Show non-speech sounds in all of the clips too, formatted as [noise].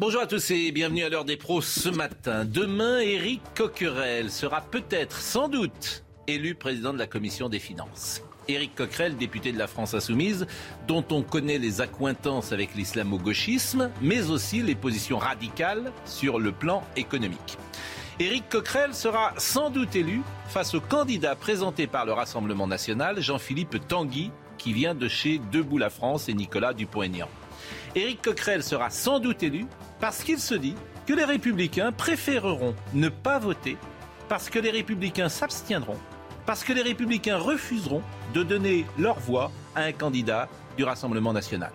Bonjour à tous et bienvenue à l'heure des pros ce matin. Demain, Éric Coquerel sera peut-être, sans doute, élu président de la Commission des finances. Éric Coquerel, député de la France insoumise, dont on connaît les accointances avec l'islamo-gauchisme, mais aussi les positions radicales sur le plan économique. Éric Coquerel sera sans doute élu face au candidat présenté par le Rassemblement national, Jean-Philippe Tanguy, qui vient de chez Debout la France et Nicolas Dupont-Aignan. Éric Coquerel sera sans doute élu parce qu'il se dit que les républicains préféreront ne pas voter parce que les républicains s'abstiendront, parce que les républicains refuseront de donner leur voix à un candidat du Rassemblement national.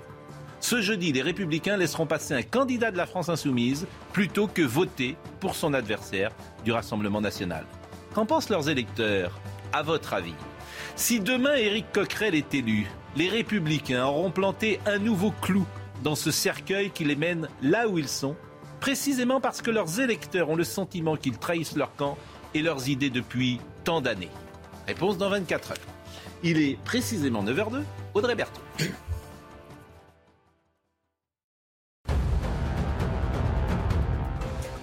Ce jeudi, les républicains laisseront passer un candidat de la France insoumise plutôt que voter pour son adversaire du Rassemblement national. Qu'en pensent leurs électeurs, à votre avis? Si demain Éric Coquerel est élu, les républicains auront planté un nouveau clou dans ce cercueil qui les mène là où ils sont, précisément parce que leurs électeurs ont le sentiment qu'ils trahissent leur camp et leurs idées depuis tant d'années. Réponse dans 24 heures. Il est précisément 9h02, Audrey Berthaud.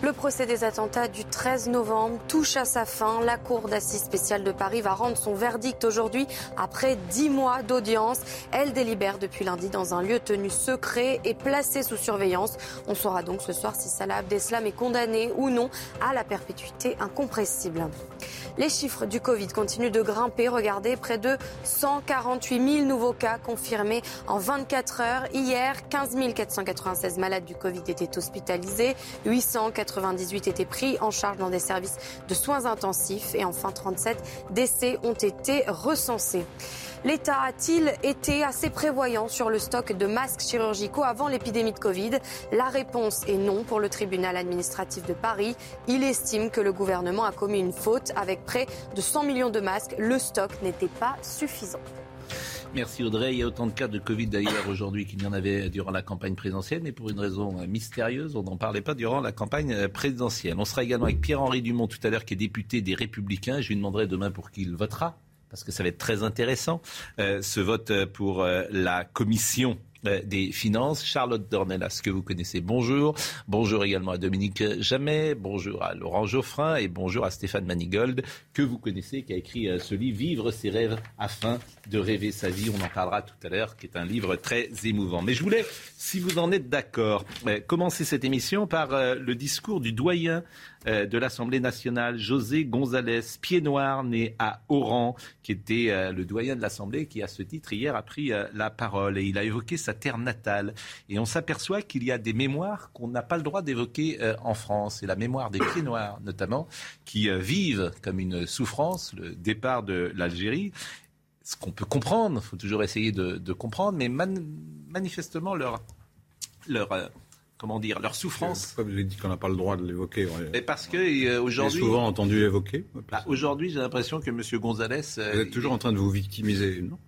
Le procès des attentats du 13 novembre touche à sa fin. La Cour d'assises spéciale de Paris va rendre son verdict aujourd'hui après dix mois d'audience. Elle délibère depuis lundi dans un lieu tenu secret et placé sous surveillance. On saura donc ce soir si Salah Abdeslam est condamné ou non à la perpétuité incompressible. Les chiffres du Covid continuent de grimper. Regardez, près de 148 000 nouveaux cas confirmés en 24 heures. Hier, 15 496 malades du Covid étaient hospitalisés. 898 étaient pris en charge dans des services de soins intensifs. Et enfin, 37 décès ont été recensés. L'État a-t-il été assez prévoyant sur le stock de masques chirurgicaux avant l'épidémie de Covid? La réponse est non pour le tribunal administratif de Paris. Il estime que le gouvernement a commis une faute. Avec près de 100 millions de masques, le stock n'était pas suffisant. Merci Audrey. Il y a autant de cas de Covid d'ailleurs aujourd'hui qu'il y en avait durant la campagne présidentielle, mais pour une raison mystérieuse, on n'en parlait pas durant la campagne présidentielle. On sera également avec Pierre-Henri Dumont tout à l'heure, qui est député des Républicains. Je lui demanderai demain pour qui il votera parce que ça va être très intéressant, euh, ce vote pour euh, la commission euh, des Finances. Charlotte Dornelas, que vous connaissez, bonjour. Bonjour également à Dominique Jamais, bonjour à Laurent Geoffrin et bonjour à Stéphane Manigold, que vous connaissez, qui a écrit ce livre Vivre ses rêves afin de rêver sa vie. On en parlera tout à l'heure, qui est un livre très émouvant. Mais je voulais, si vous en êtes d'accord, commencer cette émission par le discours du doyen euh, de l'Assemblée nationale, José González, pied noir, né à Oran, qui était euh, le doyen de l'Assemblée, qui à ce titre hier a pris euh, la parole et il a évoqué sa terre natale. Et on s'aperçoit qu'il y a des mémoires qu'on n'a pas le droit d'évoquer en France. Et la mémoire des pieds noirs, notamment, qui vivent comme une souffrance le départ de l'Algérie ce qu'on peut comprendre, il faut toujours essayer de, comprendre, mais manifestement leur, comment dire, leur souffrance. Pourquoi vous avez dit qu'on n'a pas le droit de l'évoquer Mais parce que euh, aujourd'hui. souvent entendu évoquer. Bah, aujourd'hui, j'ai l'impression que M. Gonzalez. Euh, vous êtes toujours en train de vous victimiser, non?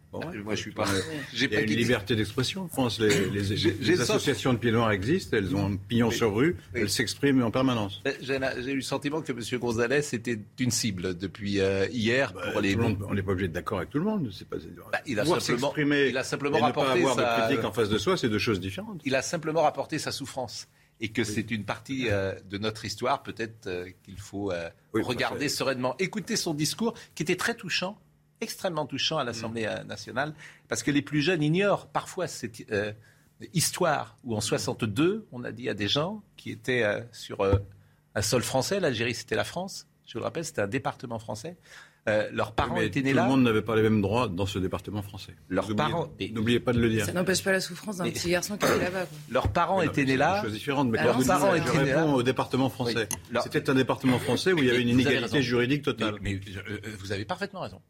Moi, je suis pas. [laughs] J'ai pas une liberté d'expression en France. Les, les, associations de pieds noirs existent, elles ont un pignon sur rue, elles s'expriment en permanence. J'ai eu le sentiment que M. Gonzalez était une cible depuis euh, hier bah, pour les. Monde, on n'est pas obligé d'être d'accord avec tout le monde. Pas... Bah, il, a simplement, il a simplement rapporté ne pas avoir de critique en face de soi, c'est deux choses différentes. Il a simplement rapporté sa souffrance et que c'est une partie euh, de notre histoire, peut-être euh, qu'il faut regarder sereinement. Écoutez son discours qui était très touchant extrêmement touchant à l'Assemblée mm. nationale, parce que les plus jeunes ignorent parfois cette euh, histoire où en 62, on a dit à des gens qui étaient euh, sur euh, un sol français, l'Algérie c'était la France, je vous le rappelle, c'était un département français, euh, leurs parents étaient nés là. Tout le monde n'avait pas les mêmes droits dans ce département français. Leurs parents. N'oubliez pas de le dire. Ça n'empêche pas la souffrance d'un petit garçon qui est là-bas. [coughs] Leurs parents étaient nés là. C'est différente, mais leurs parents étaient nés là. au département français. C'était un département français où il y avait une inégalité juridique totale. Mais, euh, vous avez parfaitement raison.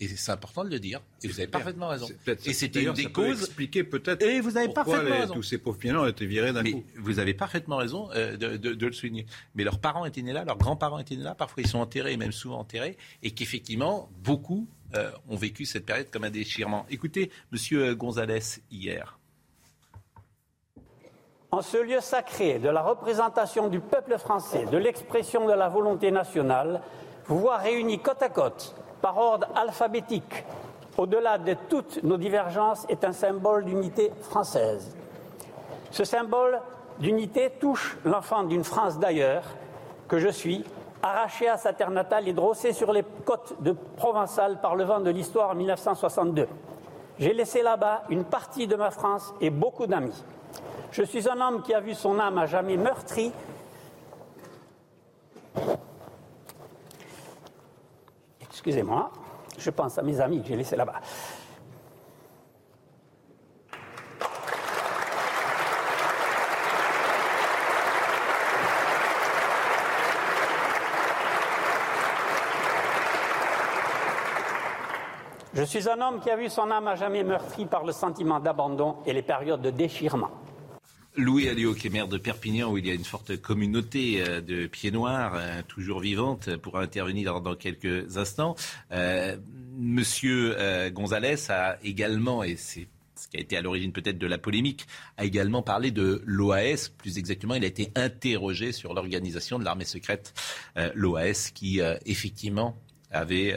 Et c'est important de le dire. Et vous avez parfaitement raison. Et c'était une des causes. expliquer peut-être. Et vous avez parfaitement raison. Tous ces pauvres pieds ont été virés d'un coup. Vous avez parfaitement raison euh, de, le souligner. Mais leurs parents étaient nés là, leurs grands-parents étaient nés là. Parfois ils sont enterrés, même souvent enterrés, et qu'effectivement beaucoup euh, ont vécu cette période comme un déchirement. Écoutez, Monsieur Gonzalez hier. En ce lieu sacré de la représentation du peuple français, de l'expression de la volonté nationale, vous voir réunis côte à côte par ordre alphabétique, au-delà de toutes nos divergences, est un symbole d'unité française. Ce symbole d'unité touche l'enfant d'une France d'ailleurs, que je suis, arraché à sa terre natale et drossé sur les côtes de Provençal par le vent de l'histoire en 1962. J'ai laissé là-bas une partie de ma France et beaucoup d'amis. Je suis un homme qui a vu son âme à jamais meurtrie Excusez-moi, je pense à mes amis que j'ai laissés là-bas. Je suis un homme qui a vu son âme à jamais meurtrie par le sentiment d'abandon et les périodes de déchirement. Louis Alliot, qui est maire de Perpignan, où il y a une forte communauté euh, de pieds noirs, euh, toujours vivante, pourra intervenir dans quelques instants. Euh, monsieur Gonzalez a également, et c'est ce qui a été à l'origine peut-être de la polémique, a également parlé de l'OAS. Plus exactement, il a été interrogé sur l'organisation de l'armée secrète, l'OAS, qui effectivement avait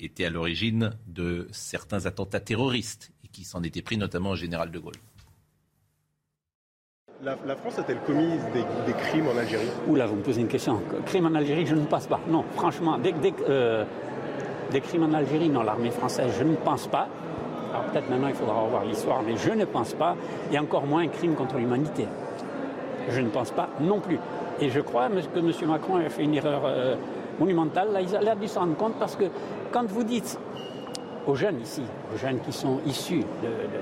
été à l'origine de certains attentats terroristes et qui s'en était pris notamment au général de Gaulle. La, France a-t-elle commis des, crimes en Algérie? Oula, vous me posez une question. Crime en Algérie, je ne pense pas. Non, franchement, euh, des crimes en Algérie, non, l'armée française, je ne pense pas. Alors peut-être maintenant il faudra revoir l'histoire, mais je ne pense pas. Et encore moins un crime contre l'humanité. Je ne pense pas non plus. Et je crois que M. Macron a fait une erreur euh, monumentale. Là, il a dû s'en rendre compte parce que quand vous dites aux jeunes ici, aux jeunes qui sont issus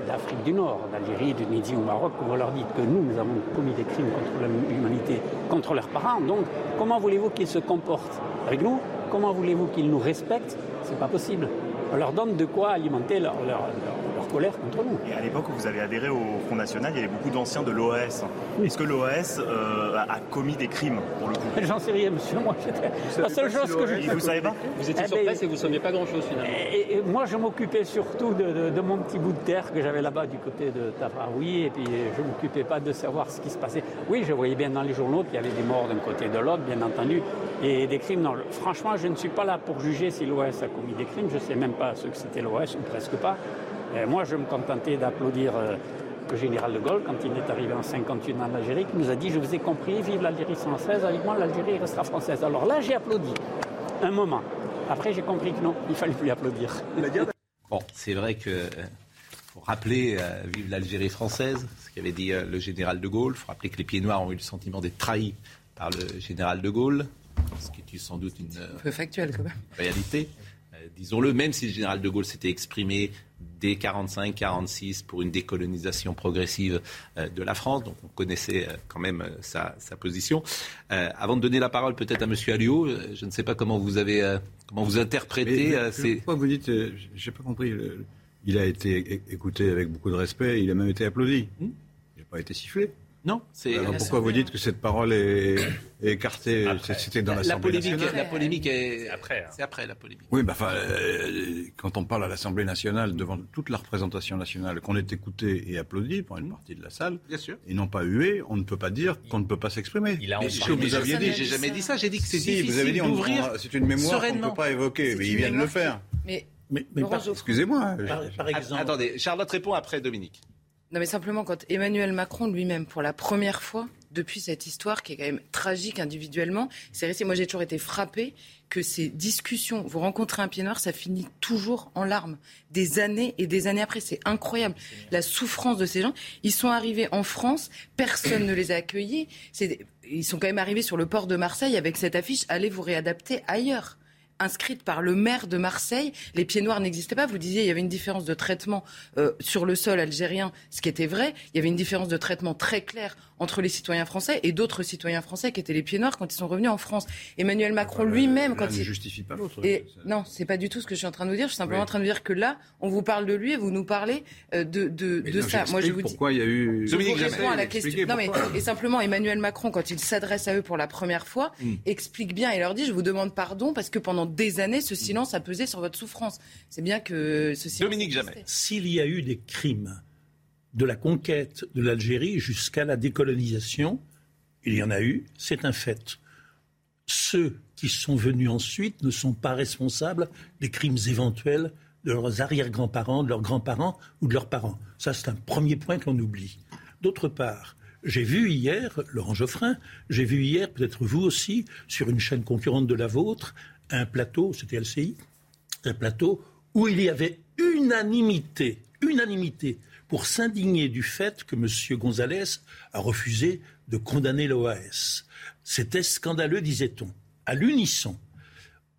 d'Afrique du Nord, d'Algérie, de Tunisie ou Maroc, vous leur dites que nous, nous avons commis des crimes contre l'humanité, contre leurs parents. Donc, comment voulez-vous qu'ils se comportent avec nous? Comment voulez-vous qu'ils nous respectent? C'est pas possible. On leur donne de quoi alimenter leur, colère contre nous. Et à l'époque où vous avez adhéré au Front National, il y avait beaucoup d'anciens de l'OAS. Est-ce que l'OAS euh, a commis des crimes pour le coup? J'en sais rien, monsieur. Moi, la seule chose que je. Vous savez pas Vous étiez eh sur ben, place et vous ne saviez pas grand-chose finalement. Et, moi, je m'occupais surtout de, mon petit bout de terre que j'avais là-bas du côté de Tafaroui, et puis je ne m'occupais pas de savoir ce qui se passait. Oui, je voyais bien dans les journaux qu'il y avait des morts d'un côté et de l'autre, bien entendu, et des crimes. Non, franchement, je ne suis pas là pour juger si l'OAS a commis des crimes. Je ne sais même pas ce que c'était l'OAS, ou presque pas. Euh, moi, je me contentais d'applaudir euh, le général de Gaulle quand il est arrivé en 58 en Algérie, qui nous a dit Je vous ai compris, vive l'Algérie française, avec moi l'Algérie restera française. Alors là, j'ai applaudi un moment. Après, j'ai compris que non, il fallait plus applaudir. [laughs] Bon, c'est vrai que euh, faut rappeler vive l'Algérie française, ce qu'avait dit le général de Gaulle. Il faut rappeler que les pieds noirs ont eu le sentiment d'être trahis par le général de Gaulle, ce qui est sans doute une factuel, quand même. réalité disons-le, même si le général de Gaulle s'était exprimé dès 45-46 pour une décolonisation progressive euh, de la France. Donc on connaissait euh, quand même euh, sa, position. avant de donner la parole peut-être à M. Alliot, je ne sais pas comment vous avez comment vous interprétez. Pourquoi vous dites, j'ai pas compris. il a été écouté avec beaucoup de respect. Il a même été applaudi. Hmm? Il n'a pas été sifflé. Non, c'est. pourquoi vous dites que cette parole est, écartée C'était dans l'Assemblée nationale. La polémique est après. Hein. C'est après la polémique. Oui, bah, enfin, euh, quand on parle à l'Assemblée nationale devant toute la représentation nationale, qu'on est écouté et applaudi pour une partie de la salle, Bien sûr. et non pas hué, on ne peut pas dire qu'on ne peut pas s'exprimer. Il a mais ce vous aviez dit. J'ai jamais dit ça. J'ai dit que c'est si, vous avez dit c'est une mémoire qu'on ne peut pas évoquer, mais il vient de le faire. Mais, mais, excusez-moi. par exemple. Attendez, Charlotte répond après Dominique. Non, mais simplement, quand Emmanuel Macron lui-même, pour la première fois, depuis cette histoire qui est quand même tragique individuellement, c'est resté. Moi, j'ai toujours été frappé que ces discussions, vous rencontrez un pied noir, ça finit toujours en larmes. Des années et des années après. C'est incroyable. La souffrance de ces gens. Ils sont arrivés en France, personne ne les a accueillis. Ils sont quand même arrivés sur le port de Marseille avec cette affiche Allez vous réadapter ailleurs inscrite par le maire de Marseille. Les pieds noirs n'existaient pas. Vous disiez il y avait une différence de traitement euh, sur le sol algérien, ce qui était vrai. Il y avait une différence de traitement très claire entre les citoyens français et d'autres citoyens français qui étaient les pieds noirs quand ils sont revenus en France. Emmanuel Macron lui-même, quand il ne justifie pas l'autre. Et non, c'est pas du tout ce que je suis en train de vous dire. Je suis simplement en train de dire que là, on vous parle de lui et vous nous parlez euh, de, de, de ça. Moi, je vous dis. Pourquoi il y a eu. Je vous réponds à la question. Non, mais et simplement, Emmanuel Macron, quand il s'adresse à eux pour la première fois, hmm. explique bien et leur dit je vous demande pardon parce que pendant des années, ce silence a pesé sur votre souffrance. C'est bien que ce silence. Dominique Jamais. S'il y a eu des crimes de la conquête de l'Algérie jusqu'à la décolonisation, il y en a eu, c'est un fait. Ceux qui sont venus ensuite ne sont pas responsables des crimes éventuels de leurs arrière-grands-parents, de leurs grands-parents ou de leurs parents. Ça, c'est un premier point que l'on oublie. D'autre part, j'ai vu hier, Laurent Geoffrin, j'ai vu hier, peut-être vous aussi, sur une chaîne concurrente de la vôtre, un plateau, c'était LCI, un plateau où il y avait unanimité, unanimité pour s'indigner du fait que M. González a refusé de condamner l'OAS. C'était scandaleux, disait-on, à l'unisson.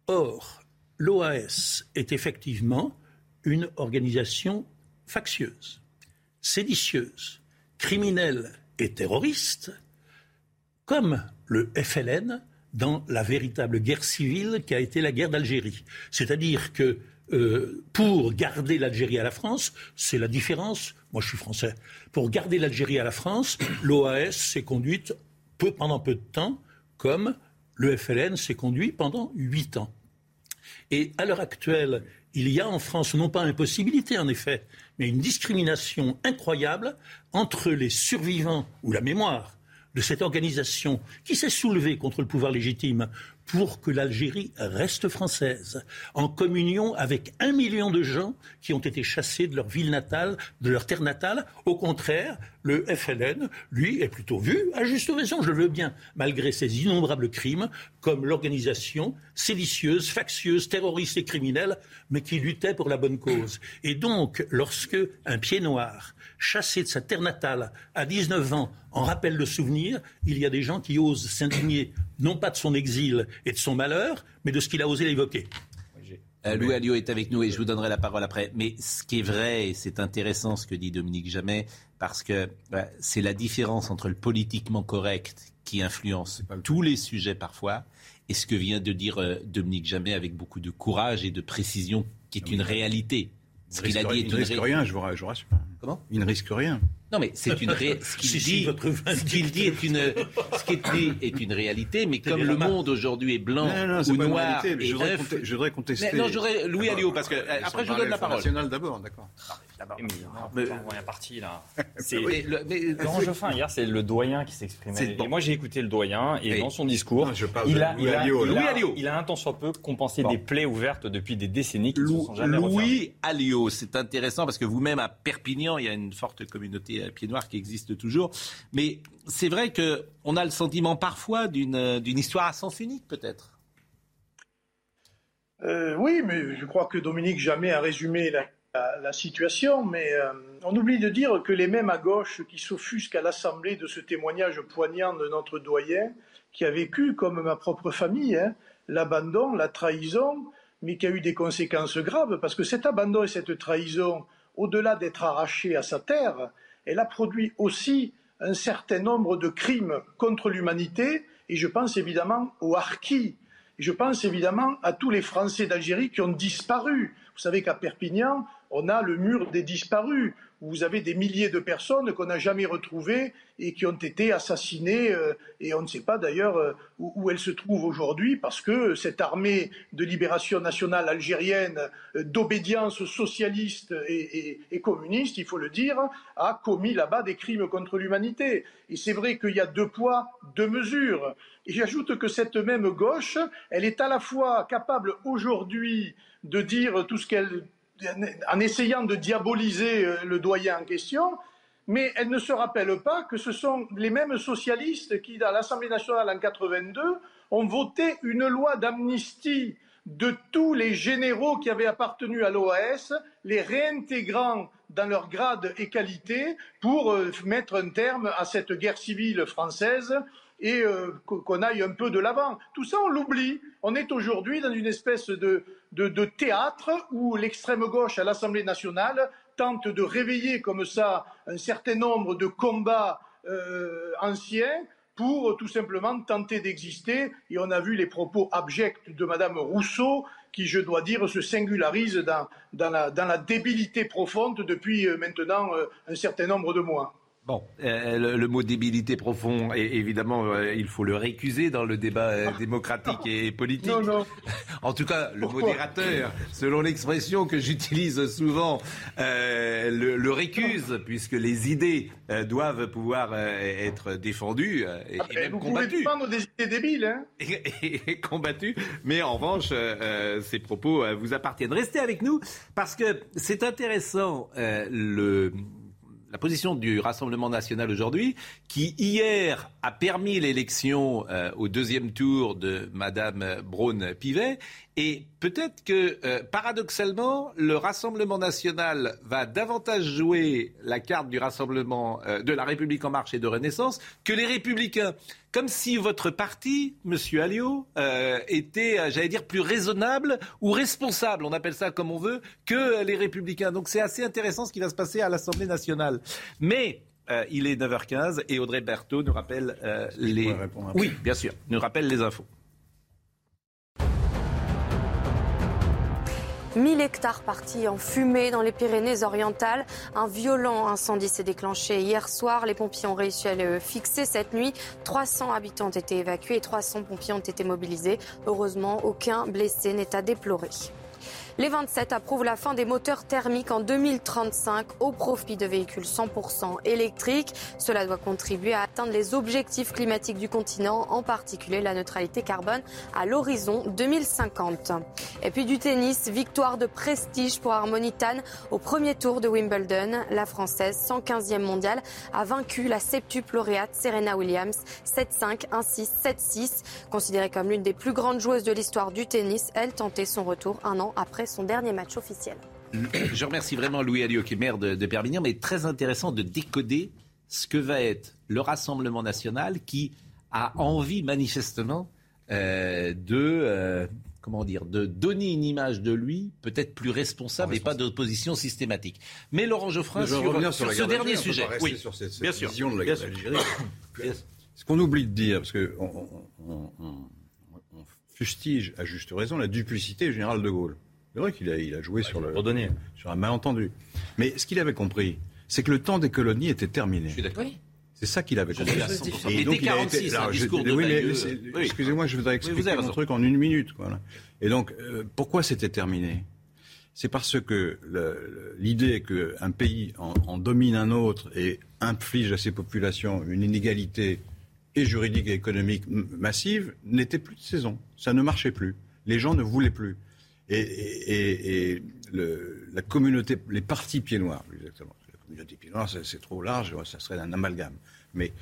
Or, l'OAS est effectivement une organisation factieuse, séditieuse, criminelle et terroriste, comme le FLN dans la véritable guerre civile qui a été la guerre d'Algérie. C'est-à-dire que euh, pour garder l'Algérie à la France, c'est la différence. Moi, je suis français. Pour garder l'Algérie à la France, [clears throat] l'OAS s'est conduite pendant peu de temps, comme le FLN s'est conduit pendant huit ans. Et à l'heure actuelle, il y a en France non pas impossibilité en effet, mais une discrimination incroyable entre les survivants ou la mémoire de cette organisation qui s'est soulevée contre le pouvoir légitime pour que l'Algérie reste française, en communion avec un million de gens qui ont été chassés de leur ville natale, de leur terre natale. Au contraire, le FLN, lui, est plutôt vu, à juste raison, je le veux bien, malgré ses innombrables crimes, comme l'organisation séditieuse, factieuse, terroriste et criminelle, mais qui luttait pour la bonne cause. Et donc, lorsque un pied noir chassé de sa terre natale à 19 ans en rappelle le souvenir, il y a des gens qui osent s'indigner non pas de son exil et de son malheur, mais de ce qu'il a osé l'évoquer. Euh, Louis Alliot est avec nous et je vous donnerai la parole après. Mais ce qui est vrai, et c'est intéressant ce que dit Dominique Jamais, parce que c'est la différence entre le politiquement correct qui influence tous les sujets parfois et ce que vient de dire euh, Dominique Jamais avec beaucoup de courage et de précision qui est une réalité. Ce qu'il a dit est une réalité. rien, je vous rassure. Comment? Il ne risque rien. Non, mais c'est une ré... ce qu'il [laughs] dit, ce qu'il dit est une, ce qu'il dit est une réalité, mais comme le monde aujourd'hui est blanc ou noir et je voudrais, je voudrais contester. non, j'aurais Louis Alliot parce que après je vous donne la parole. National d'abord, d'accord. D'abord. Mais, on est parti là. [laughs] C'est [laughs] Laurent hier, c'est le doyen qui s'exprimait. Et moi j'ai écouté le doyen et dans son discours, il a, il a, il a un temps soit peu compensé des plaies ouvertes depuis des décennies qui ne sont jamais Louis Alliot, c'est intéressant parce que vous-même à Perpignan, il y a une forte communauté à pied noir qui existe toujours. Mais c'est vrai qu'on a le sentiment parfois d'une histoire à sens unique, peut-être. Euh, oui, mais je crois que Dominique Jamais a résumé la, situation, mais euh, on oublie de dire que les mêmes à gauche qui s'offusquent à l'Assemblée de ce témoignage poignant de notre doyen, qui a vécu comme ma propre famille, hein, l'abandon, la trahison, mais qui a eu des conséquences graves, parce que cet abandon et cette trahison, au-delà d'être arraché à sa terre, elle a produit aussi un certain nombre de crimes contre l'humanité, et je pense évidemment aux harkis, je pense évidemment à tous les Français d'Algérie qui ont disparu. Vous savez qu'à Perpignan, on a le mur des disparus où vous avez des milliers de personnes qu'on n'a jamais retrouvées et qui ont été assassinées, euh, et on ne sait pas d'ailleurs euh, où, elles se trouvent aujourd'hui, parce que cette armée de libération nationale algérienne euh, d'obédience socialiste et, et, communiste, il faut le dire, a commis là-bas des crimes contre l'humanité. Et c'est vrai qu'il y a deux poids, deux mesures. Et j'ajoute que cette même gauche, elle est à la fois capable aujourd'hui de dire tout ce qu'elle en essayant de diaboliser euh, le doyen en question, mais elle ne se rappelle pas que ce sont les mêmes socialistes qui, à l'Assemblée nationale en 82, ont voté une loi d'amnistie de tous les généraux qui avaient appartenu à l'OAS, les réintégrant dans leur grade et qualité pour euh, mettre un terme à cette guerre civile française et euh, qu'on aille un peu de l'avant. Tout ça, on l'oublie. On est aujourd'hui dans une espèce de, théâtre où l'extrême gauche à l'Assemblée nationale tente de réveiller comme ça un certain nombre de combats anciens pour tout simplement tenter d'exister. Et on a vu les propos abjects de Madame Rousseau, qui, je dois dire, se singularise dans, la, dans la débilité profonde depuis maintenant un certain nombre de mois. Bon, euh, le, mot débilité profond, et évidemment, euh, il faut le récuser dans le débat euh, [laughs] démocratique et politique. Non, non. [laughs] en tout cas, le modérateur, selon l'expression que j'utilise souvent, le, récuse, puisque les idées doivent pouvoir être défendues et, ah, même vous combattues. Vous pouvez des idées débiles, hein [laughs] et, combattues, mais en revanche, ces propos vous appartiennent. Restez avec nous, parce que c'est intéressant, le la position du Rassemblement national aujourd'hui, qui hier a permis l'élection euh, au deuxième tour de Madame Braun-Pivet. Et peut-être que, euh, paradoxalement, le Rassemblement national va davantage jouer la carte du Rassemblement euh, de la République en marche et de Renaissance que les Républicains. Comme si votre parti, Monsieur Alliot, était, j'allais dire, plus raisonnable ou responsable, on appelle ça comme on veut, que les Républicains. Donc c'est assez intéressant ce qui va se passer à l'Assemblée nationale. Mais euh, il est 9h15 et Audrey Berthaud nous rappelle euh, les. Oui, bien sûr, nous rappelle les infos. 1000 hectares partis en fumée dans les Pyrénées-Orientales. Un violent incendie s'est déclenché hier soir. Les pompiers ont réussi à le fixer cette nuit. 300 habitants ont été évacués et 300 pompiers ont été mobilisés. Heureusement, aucun blessé n'est à déplorer. Les 27 approuvent la fin des moteurs thermiques en 2035 au profit de véhicules 100% électriques. Cela doit contribuer à atteindre les objectifs climatiques du continent, en particulier la neutralité carbone à l'horizon 2050. Et puis du tennis, victoire de prestige pour Harmonitan au premier tour de Wimbledon. La Française, 115e mondiale, a vaincu la septuple lauréate Serena Williams 7-5, 1-6, 7-6. Considérée comme l'une des plus grandes joueuses de l'histoire du tennis, elle tentait son retour un an après son dernier match officiel. [clears throat] Je remercie vraiment Louis Alliot, qui est maire de, Perpignan, mais très intéressant de décoder ce que va être le Rassemblement national qui a envie manifestement euh, de, euh, comment dire, de donner une image de lui peut-être plus responsable et pas d'opposition systématique. Mais Laurent Geoffrin, sur, ce dernier sujet, oui, sur cette, bien sûr, vision de la Ce qu'on oublie de dire, parce que on, fustige à juste raison la duplicité générale de Gaulle. C'est vrai qu'il a, il a joué sur, le, sur un malentendu. Mais ce qu'il avait compris, c'est que le temps des colonies était terminé. Je suis d'accord. C'est ça qu'il avait compris. Et donc, il a été, un de oui, Excusez-moi, je voudrais expliquer mon truc en une minute. Voilà. Et donc, euh, pourquoi c'était terminé? C'est parce que l'idée qu'un pays en, en, domine un autre et inflige à ses populations une inégalité et juridique et économique massive n'était plus de saison. Ça ne marchait plus. Les gens ne voulaient plus et, la communauté, les partis pieds noirs, exactement. La communauté pieds noirs, c'est trop large, ça serait un amalgame. Mais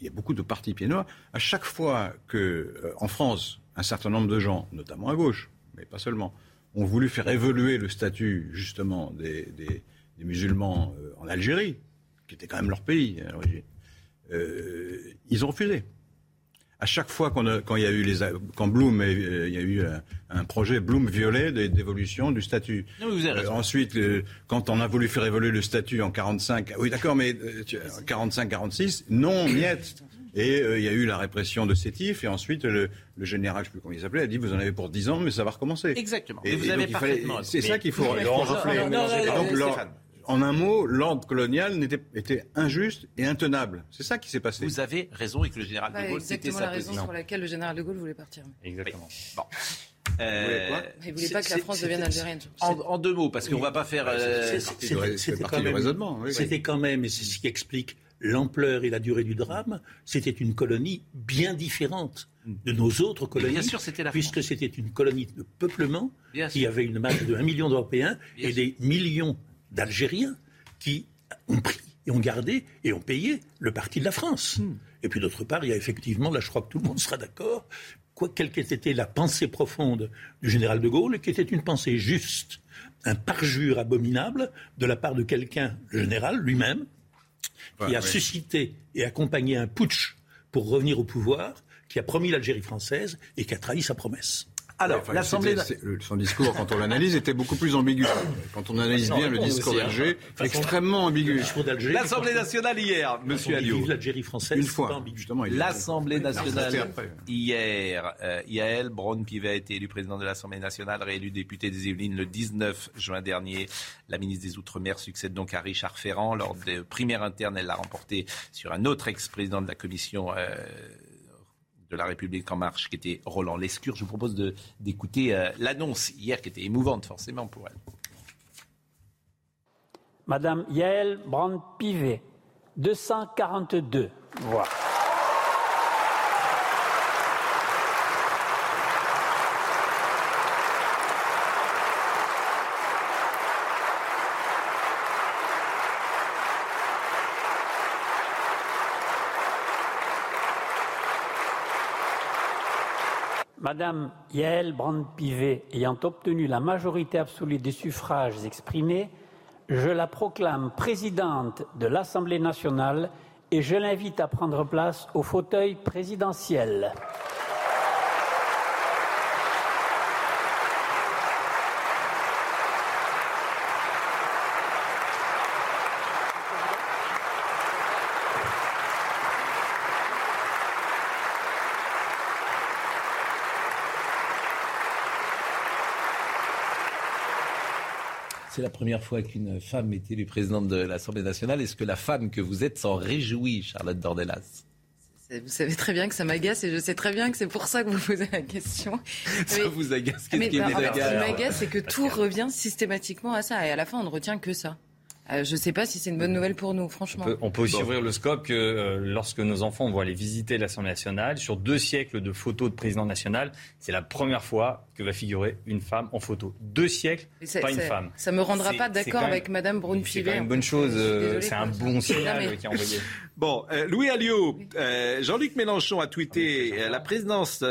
il y a beaucoup de partis pieds noirs. À chaque fois que, euh, en France, un certain nombre de gens, notamment à gauche, mais pas seulement, ont voulu faire évoluer le statut justement des, musulmans euh, en Algérie, qui était quand même leur pays à l'origine, euh, ils ont refusé à chaque fois qu'on quand il y a eu les, quand Bloom, euh, il y a eu un, projet Bloom violet d'évolution du statut. Euh, ensuite, euh, quand on a voulu faire évoluer le statut en 45, oui d'accord, mais 45-46, non, miette. Et il y a eu la répression de Sétif, et ensuite le, général, je ne sais plus comment il s'appelait, a dit vous en avez pour 10 ans, mais ça va recommencer. Exactement. Et, vous avez parfaitement. C'est ça qu'il faut. donc, en un mot, l'ordre colonial était, injuste et intenable. C'est ça qui s'est passé. Vous avez raison et que le général de Gaulle, c'était sa la raison sur laquelle le général de Gaulle voulait partir. Exactement. Bon. Euh, il ne voulait pas que la France devienne algérienne. En, deux mots, parce qu'on ne va pas faire. C'était quand même, et c'est ce qui explique l'ampleur et la durée du drame, c'était une colonie bien différente de nos autres colonies, bien sûr, la puisque c'était une colonie de peuplement qui avait une masse de 1 million d'Européens et des millions d'Algériens qui ont pris et ont gardé et ont payé le parti de la France. Hmm. Et puis d'autre part, il y a effectivement, là je crois que tout le monde sera d'accord, quoi quelle qu'ait été la pensée profonde du général de Gaulle, qui était une pensée juste, un parjure abominable de la part de quelqu'un, le général lui-même, qui a suscité et accompagné un putsch pour revenir au pouvoir, qui a promis l'Algérie française et qui a trahi sa promesse. Alors, l'Assemblée. Son discours, quand on l'analyse, était beaucoup plus ambigu. Quand on analyse bien le discours hein. d'Alger, extrêmement ambigu. L'Assemblée nationale hier, Monsieur Alliot. L'Algérie française, une fois. L'Assemblée nationale hier, euh, Yael Braun-Pivet a été élu président de l'Assemblée nationale, réélu député des Yvelines le 19 juin dernier. La ministre des Outre-mer succède donc à Richard Ferrand. Lors des primaires internes, elle l'a remporté sur un autre ex-président de la commission. Euh, de la République en marche, qui était Roland Lescure. Je vous propose d'écouter euh, l'annonce hier, qui était émouvante forcément pour elle. Madame Yael Brand-Pivet, 242 voix. Madame Yael Brand-Pivet ayant obtenu la majorité absolue des suffrages exprimés, je la proclame présidente de l'Assemblée nationale et je l'invite à prendre place au fauteuil présidentiel. C'est la première fois qu'une femme est élue présidente de l'Assemblée nationale. Est-ce que la femme que vous êtes s'en réjouit, Charlotte Dornelas vous savez très bien que ça m'agace et je sais très bien que c'est pour ça que vous posez la question. [laughs] Ça vous agace Qu'est-ce qui bah, Ce qui m'agace, c'est que tout revient systématiquement à ça et à la fin, on ne retient que ça. Euh, je ne sais pas si c'est une bonne nouvelle pour nous, franchement. On peut, aussi ouvrir le scope que euh, lorsque nos enfants vont aller visiter l'Assemblée nationale, sur deux siècles de photos de président national, c'est la première fois que va figurer une femme en photo. Deux siècles, pas une femme. Ça me rendra pas d'accord avec Madame brune C'est une bonne chose, euh, c'est un bon signal qui est envoyé. [laughs] Bon, Louis Alliot, Jean-Luc Mélenchon a tweeté la présidence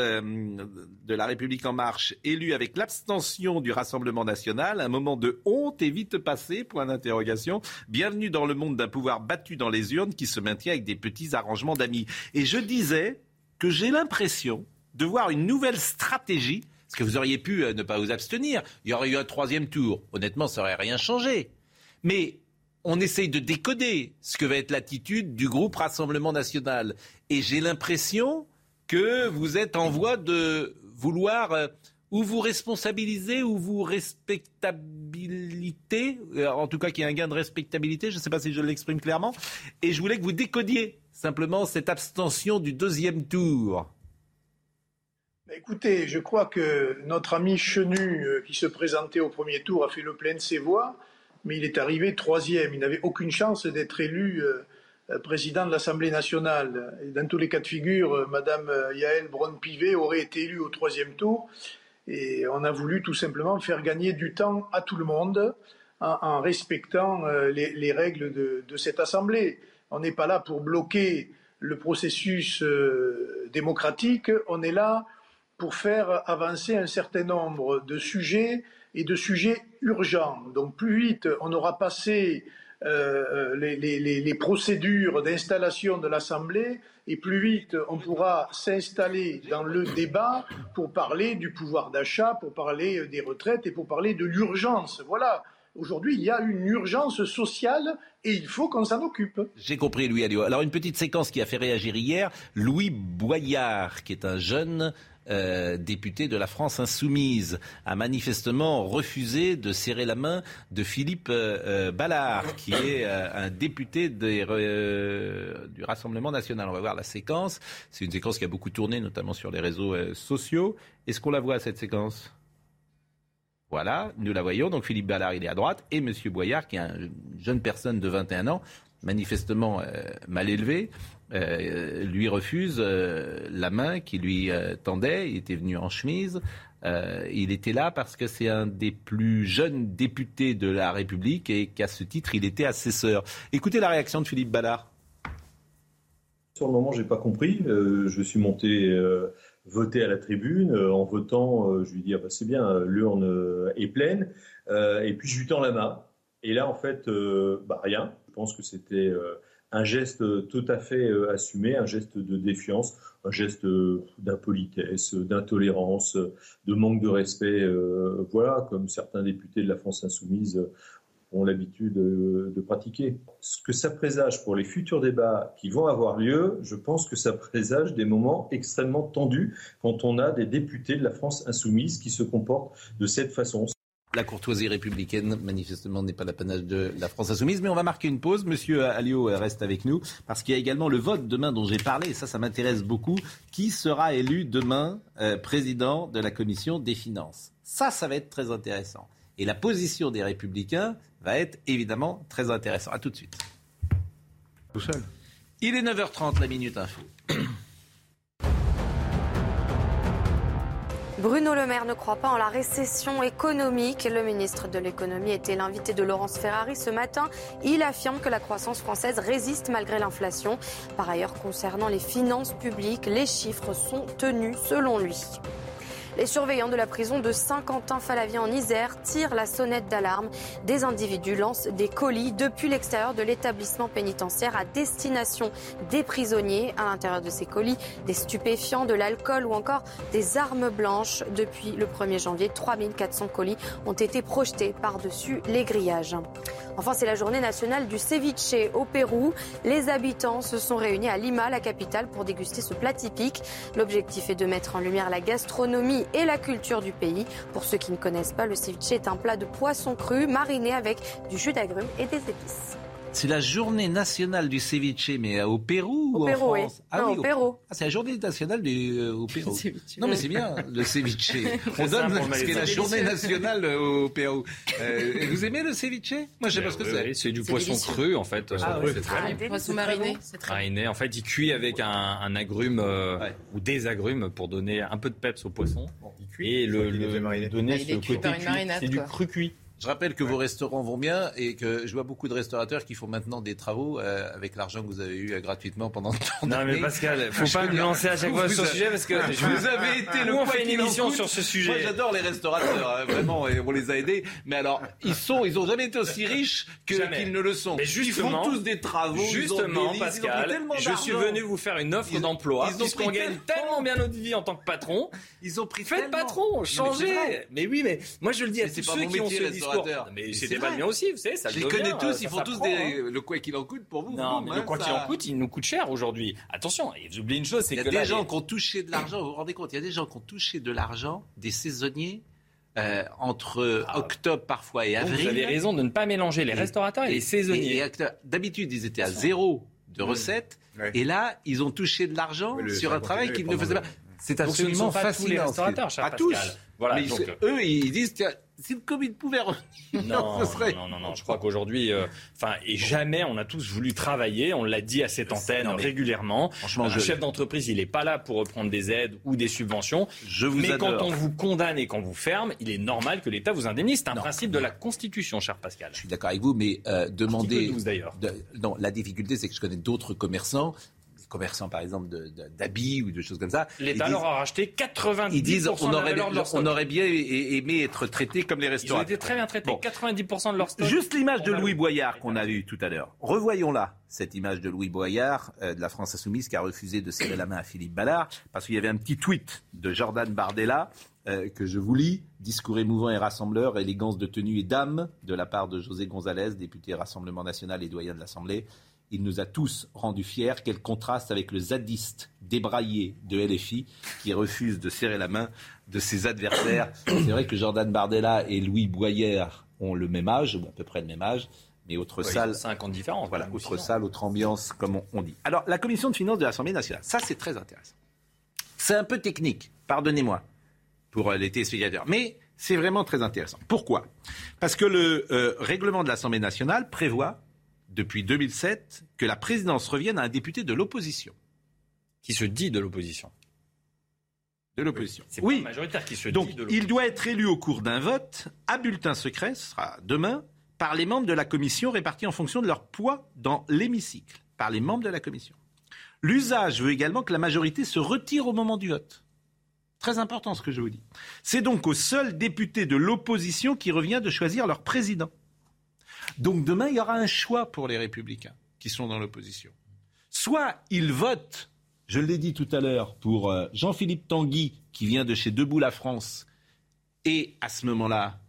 de la République en marche élue avec l'abstention du Rassemblement national, un moment de honte est vite passé, point d'interrogation. Bienvenue dans le monde d'un pouvoir battu dans les urnes qui se maintient avec des petits arrangements d'amis. Et je disais que j'ai l'impression de voir une nouvelle stratégie, parce que vous auriez pu euh, ne pas vous abstenir, il y aurait eu un troisième tour. Honnêtement, ça n'aurait rien changé. Mais on essaye de décoder ce que va être l'attitude du groupe Rassemblement national. Et j'ai l'impression que vous êtes en voie de vouloir euh, ou vous responsabilisez ou vous respectabilité, euh, en tout cas qu'il y ait un gain de respectabilité, je ne sais pas si je l'exprime clairement, et je voulais que vous décodiez simplement cette abstention du deuxième tour. Écoutez, je crois que notre ami Chenu, euh, qui se présentait au premier tour, a fait le plein de ses voix, mais il est arrivé troisième. Il n'avait aucune chance d'être élu président de l'Assemblée nationale. dans tous les cas de figure, Madame Yael Braun-Pivet aurait été élue au troisième tour. Et on a voulu tout simplement faire gagner du temps à tout le monde en, respectant euh, les, règles de, cette Assemblée. On n'est pas là pour bloquer le processus euh, démocratique, on est là pour faire avancer un certain nombre de sujets et de sujets urgents. Donc plus vite on aura passé euh, les, procédures d'installation de l'Assemblée et plus vite on pourra s'installer dans le débat pour parler du pouvoir d'achat, pour parler des retraites et pour parler de l'urgence. Voilà. Aujourd'hui, il y a une urgence sociale et il faut qu'on s'en occupe. J'ai compris, Louis Alliot. Alors, une petite séquence qui a fait réagir hier. Louis Boyard, qui est un jeune euh, député de la France insoumise, a manifestement refusé de serrer la main de Philippe euh, euh, Ballard, qui est un député du Rassemblement national. On va voir la séquence. C'est une séquence qui a beaucoup tourné, notamment sur les réseaux sociaux. Est-ce qu'on la voit, cette séquence? Voilà, nous la voyons. Donc Philippe Ballard, il est à droite, et M. Boyard, qui est une jeune personne de 21 ans, manifestement mal élevé, euh, lui refuse euh, la main qui lui euh, tendait. Il était venu en chemise. il était là parce que c'est un des plus jeunes députés de la République et qu'à ce titre, il était assesseur. Écoutez la réaction de Philippe Ballard. Sur le moment, j'ai pas compris. je suis monté voter à la tribune. en votant, je lui dis ah bah, c'est bien, l'urne est pleine. et puis je lui tends la main. Et là, en fait, bah, rien. Je pense que c'était un geste tout à fait assumé, un geste de défiance, un geste d'impolitesse, d'intolérance, de manque de respect, voilà, comme certains députés de la France insoumise ont l'habitude de, pratiquer. Ce que ça présage pour les futurs débats qui vont avoir lieu, je pense que ça présage des moments extrêmement tendus quand on a des députés de la France insoumise qui se comportent de cette façon. La courtoisie républicaine, manifestement, n'est pas l'apanage de la France insoumise. Mais on va marquer une pause. Monsieur Alliot reste avec nous parce qu'il y a également le vote demain dont j'ai parlé. Et ça, ça m'intéresse beaucoup. Qui sera élu demain euh, président de la commission des finances? Ça, ça va être très intéressant. Et la position des républicains va être évidemment très intéressante. A tout de suite. Tout seul. Il est 9h30, la Minute Info. Bruno Le Maire ne croit pas en la récession économique. Le ministre de l'économie était l'invité de Laurence Ferrari ce matin. Il affirme que la croissance française résiste malgré l'inflation. Par ailleurs, concernant les finances publiques, les chiffres sont tenus selon lui. Les surveillants de la prison de Saint-Quentin-Falavie en Isère tirent la sonnette d'alarme. Des individus lancent des colis depuis l'extérieur de l'établissement pénitentiaire à destination des prisonniers. À l'intérieur de ces colis, des stupéfiants, de l'alcool ou encore des armes blanches. Depuis le 1er janvier, 3400 colis ont été projetés par-dessus les grillages. Enfin, c'est la journée nationale du ceviche au Pérou. Les habitants se sont réunis à Lima, la capitale, pour déguster ce plat typique. L'objectif est de mettre en lumière la gastronomie et la culture du pays. Pour ceux qui ne connaissent pas, le ceviche est un plat de poisson cru mariné avec du jus d'agrumes et des épices. C'est la journée nationale du ceviche, mais au Pérou ou en France Ah oui, au Pérou. Ah, c'est la journée nationale du, euh, au [laughs] Pérou. non, mais c'est bien, le ceviche. [laughs] On donne ce qui est la journée nationale euh, au Pérou. Euh, vous aimez le ceviche? Moi, je sais pas ce que c'est. c'est du poisson cru, en fait. Ah, oui, c'est très bon. Poisson mariné. Mariné. En fait, il cuit avec un, un agrume ou des agrumes pour donner un peu de peps au poisson. il cuit. Et le, le donner ce côté C'est du cru cuit. Je rappelle que vos restaurants vont bien et que je vois beaucoup de restaurateurs qui font maintenant des travaux euh, avec l'argent que vous avez eu euh, gratuitement pendant tant Non mais Pascal, faut [laughs] pas me lancer à chaque fois sur ce sujet parce que vous avez été le on fait une émission sur ce sujet. Moi j'adore les restaurateurs, hein, vraiment, et on les a aidés. Mais alors ils sont, ils ont jamais été aussi riches qu'ils ne le sont. Mais justement, ils font tous des travaux. Justement, Pascal, je suis venu vous faire une offre d'emploi puisqu'on gagne tellement bien notre vie en tant que patron. Ils ont pris Faites patron, changez. Mais oui, mais moi je le dis à tous ceux qui ont ce discours mais c'était pas le mien aussi, vous savez, ça Je les connais tous, ils font tous des... Hein. le quoi qu'il en coûte pour vous. Non, mais le quoi qu'il en coûte, il nous coûte cher aujourd'hui. Attention, et vous oubliez une chose, c'est que. Il y a des gens qui ont touché de l'argent, vous vous rendez compte, il y a des gens qui ont touché de l'argent, des saisonniers. Euh, entre ah. octobre parfois et avril. Vous avez raison de ne pas mélanger les restaurateurs et, les saisonniers. D'habitude, ils étaient à zéro de recettes. Et là, ils ont touché de l'argent sur un travail qu'ils ne faisaient pas. C'est absolument fascinant. Pas tous les restaurateurs, cher Pas tous. Voilà, donc, eux, ils disent si le Covid pouvait revenir, non, non, non, non, Je crois qu'aujourd'hui, euh, enfin, et jamais on a tous voulu travailler. On l'a dit à cette antenne régulièrement. Franchement, un chef d'entreprise, il n'est pas là pour reprendre des aides ou des subventions. Je vous Mais quand on vous condamne et qu'on vous ferme, il est normal que l'État vous indemnise. C'est un principe de la Constitution, cher Pascal. Je suis d'accord avec vous, mais euh, demander. 12, d'ailleurs. non, la difficulté, c'est que je connais d'autres commerçants commerçants, par exemple, d'habits ou de choses comme ça. L'État leur a racheté 90% Ils disent on aurait, on aurait bien aimé être traités comme les restaurants. Ils ont été très bien traités, 90% de leur stock. Juste l'image de Louis Boyard qu'on a vue tout à l'heure. Revoyons-la, cette image de Louis Boyard euh, de la France Insoumise qui a refusé de serrer la main à Philippe Ballard parce qu'il y avait un petit tweet de Jordan Bardella euh, que je vous lis. Discours émouvant et rassembleur, élégance de tenue et d'âme de la part de José González, député Rassemblement national et doyen de l'Assemblée. Il nous a tous rendus fiers. Quel contraste avec le zadiste débraillé de LFI qui refuse de serrer la main de ses adversaires. C'est vrai que Jordan Bardella et Louis Boyer ont le même âge, ou à peu près le même âge. Mais autre salle. 5 ans de différence. Voilà, autre salle, autre ambiance, comme on, dit. Alors, la commission de finances de l'Assemblée nationale, ça c'est très intéressant. C'est un peu technique, pardonnez-moi, pour euh, les téléspectateurs. Mais c'est vraiment très intéressant. Pourquoi? Parce que le euh, règlement de l'Assemblée nationale prévoit depuis 2007 que la présidence revienne à un député de l'opposition. Qui se dit de l'opposition. De l'opposition. C'est oui. majoritaire qui se Donc, dit de il doit être élu au cours d'un vote à bulletin secret, ce sera demain, par les membres de la commission répartis en fonction de leur poids dans l'hémicycle, par les membres de la commission. L'usage veut également que la majorité se retire au moment du vote. Très important ce que je vous dis. C'est donc au seul député de l'opposition qui revient de choisir leur président. Donc demain, il y aura un choix pour les républicains. qui sont dans l'opposition. Soit ils votent, je l'ai dit tout à l'heure, pour euh, Jean-Philippe Tanguy, qui vient de chez Debout la France, et à ce moment-là,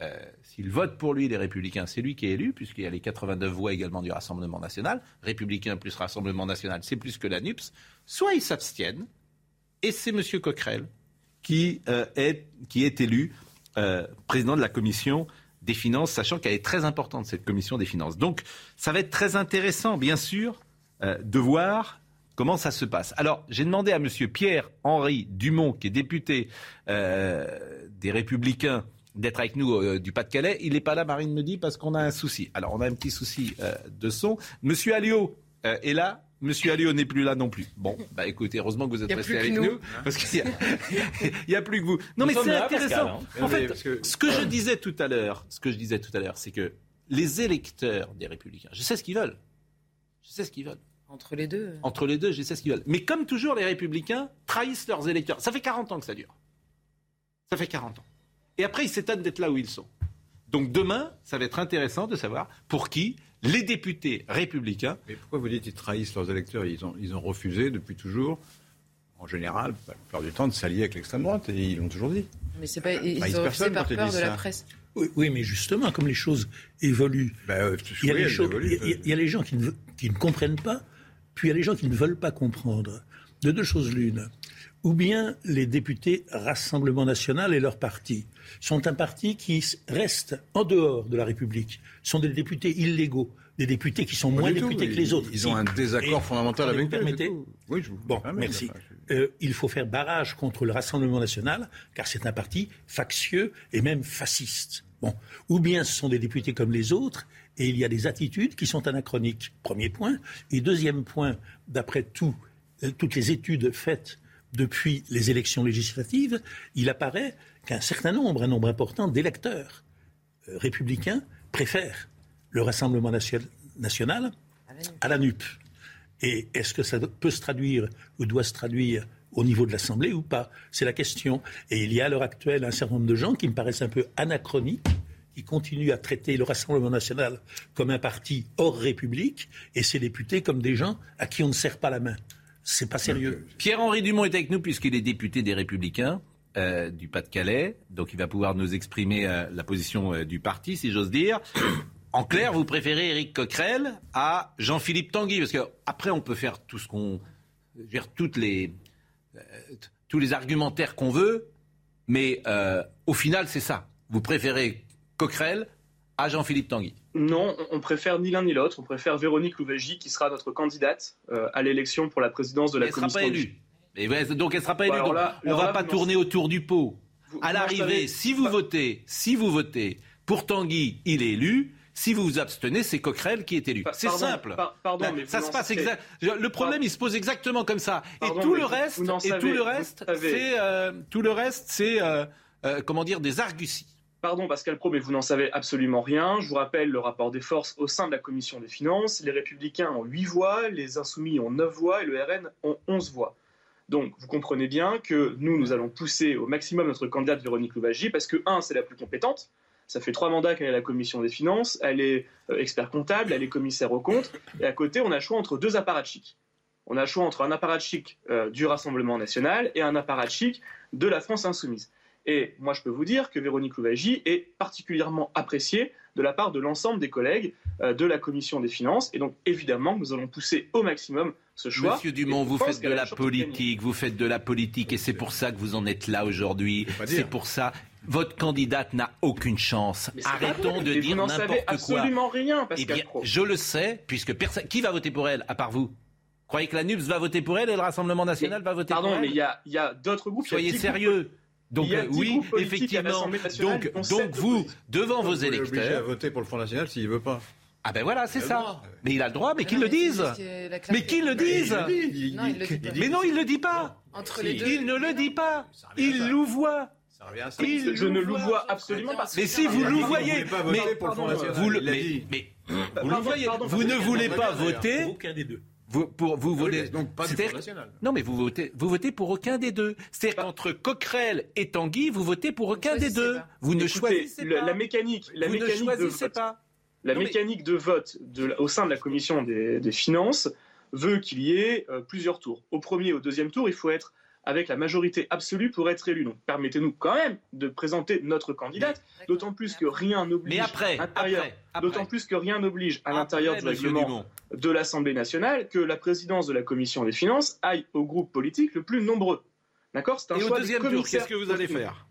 euh, s'ils votent pour lui, les Républicains, c'est lui qui est élu, puisqu'il y a les 89 voix également du Rassemblement national. Républicain plus Rassemblement national, c'est plus que la NUPS. Soit ils s'abstiennent, et c'est M. Coquerel qui, euh, est, élu président de la commission des finances, sachant qu'elle est très importante, cette commission des finances. Donc, ça va être très intéressant, bien sûr, de voir comment ça se passe. Alors, j'ai demandé à M. Pierre-Henri Dumont, qui est député des Républicains, d'être avec nous euh, du Pas-de-Calais. Il n'est pas là, Marine me dit, parce qu'on a un souci. Alors, on a un petit souci euh, de son. Monsieur Alliot euh, est là. Monsieur Alliot n'est plus là non plus. Bon, bah écoutez, heureusement que vous êtes resté avec nous, parce qu'il n'y [laughs] a, plus que vous. Non, mais c'est intéressant. Hein. En fait, ce que je disais tout à l'heure, ce que je disais tout à l'heure, c'est que les électeurs des Républicains, je sais ce qu'ils veulent. Je sais ce qu'ils veulent. Entre les deux. Entre les deux, je sais ce qu'ils veulent. Mais comme toujours, les Républicains trahissent leurs électeurs. Ça fait 40 ans que ça dure. Ça fait 40 ans. Et après, ils s'étonnent d'être là où ils sont. Donc demain, ça va être intéressant de savoir pour qui les députés républicains. Mais pourquoi vous dites qu'ils trahissent leurs électeurs? Ils ont, ils ont refusé depuis toujours, en général, la plupart du temps, de s'allier avec l'extrême droite. Et ils l'ont toujours dit. Mais c'est pas. Ils ont refusé par peur de la presse. Oui, mais justement, comme les choses évoluent, il, y a les gens qui ne, qui ne comprennent pas, puis il y a les gens qui ne veulent pas comprendre. De deux choses l'une ou bien les députés Rassemblement national et leur parti sont un parti qui reste en dehors de la République, sont des députés illégaux, des députés qui sont moins députés que les autres. Ils ont un désaccord fondamental avec vous. Permettez Oui, je vous Bon, merci. Euh, il faut faire barrage contre le Rassemblement national, car c'est un parti factieux et même fasciste. Bon. Ou bien ce sont des députés comme les autres, et il y a des attitudes qui sont anachroniques. Premier point. Et deuxième point, d'après tout, euh, toutes les études faites depuis les élections législatives, il apparaît qu'un certain nombre, un nombre important d'électeurs euh, républicains préfèrent le Rassemblement national à la NUP. Et est-ce que ça peut se traduire ou doit se traduire au niveau de l'Assemblée ou pas? C'est la question. Et il y a à l'heure actuelle un certain nombre de gens qui me paraissent un peu anachroniques, qui continuent à traiter le Rassemblement national comme un parti hors République et ses députés comme des gens à qui on ne serre pas la main c'est pas sérieux. Pierre-Henri Dumont est avec nous puisqu'il est député des Républicains. Euh, du Pas-de-Calais, donc il va pouvoir nous exprimer euh, la position euh, du parti, si j'ose dire. [coughs] En clair, vous préférez Éric Coquerel à Jean-Philippe Tanguy, parce que après on peut faire tout ce qu'on, toutes les, tous les argumentaires qu'on veut, mais au final c'est ça. Vous préférez Coquerel à Jean-Philippe Tanguy. Non, on préfère ni l'un ni l'autre. On préfère Véronique Louvagie, qui sera notre candidate euh, à l'élection pour la présidence de la Commission. Elle ne sera pas élue. donc elle ne sera pas élue. on ne va pas tourner autour du pot. à l'arrivée, si vous votez, si vous votez pour Tanguy, il est élu. Si vous vous abstenez, c'est Coquerel qui est élu. C'est simple. pardon, mais ça se passe exact. Le problème, il se pose exactement comme ça. et tout le reste, et tout le reste, c'est euh, tout le reste, c'est euh, comment dire des arguties. Pardon Pascal Pro, mais vous n'en savez absolument rien. Je vous rappelle le rapport des forces au sein de la commission des finances. Les républicains ont 8 voix, les insoumis ont 9 voix et le RN ont 11 voix. Donc vous comprenez bien que nous, nous allons pousser au maximum notre candidate Véronique Louvagie parce que, un, c'est la plus compétente. Ça fait trois mandats qu'elle est à la commission des finances. Elle est euh, expert comptable, elle est commissaire aux comptes. Et à côté, on a choix entre deux apparatchiks. On a choix entre un apparatchik euh, du Rassemblement national et un apparatchik de la France insoumise. Et moi, je peux vous dire que Véronique Louvagie est particulièrement appréciée de la part de l'ensemble des collègues euh, de la commission des finances. Et donc, évidemment, nous allons pousser au maximum ce choix. Monsieur Dumont, vous faites de la politique, vous faites de la politique, et c'est pour ça que vous en êtes là aujourd'hui. C'est pour ça. Votre candidate n'a aucune chance. Arrêtons de dire n'importe quoi. absolument rien, eh Pascal bien, Je le sais, puisque personne. Qui va voter pour elle, à part vous? Croyez que la NUPS va voter pour elle et le Rassemblement national va voter pour elle? Pardon, mais il y a, d'autres groupes. Soyez sérieux. Donc oui, effectivement. Donc, donc vous, devant vos électeurs, obligé à voter pour le Front National s'il veut pas. Ah ben voilà, c'est ça. Mais il a le droit, mais qu'il le dise. Mais qu'il le dise. Mais non, il le dit pas. Il ne le dit pas. Il louvoie. Il je ne louvoie absolument pas. Mais si vous louvoyez, mais vous le, mais, vous ne voulez pas voter. Vous, pour, vous votez donc pas du National. Non, mais vous votez, vous votez pour aucun des deux. C'est-à-dire qu'entre Coquerel et Tanguy, vous votez pour aucun des deux. Vous ne choisissez pas. La mécanique, la vous mécanique ne choisissez pas. La mécanique de vote au sein de la commission des, finances veut qu'il y ait euh, plusieurs tours. Au premier et au deuxième tour, il faut être avec la majorité absolue pour être élu. Donc permettez-nous quand même de présenter notre candidate, d'autant plus que rien n'oblige Mais après, d'autant plus que rien n'oblige à l'intérieur du règlement de l'Assemblée nationale que la présidence de la commission des finances aille au groupe politique le plus nombreux. D'accord C'est un Et au deuxième tour, qu'est-ce que vous allez faire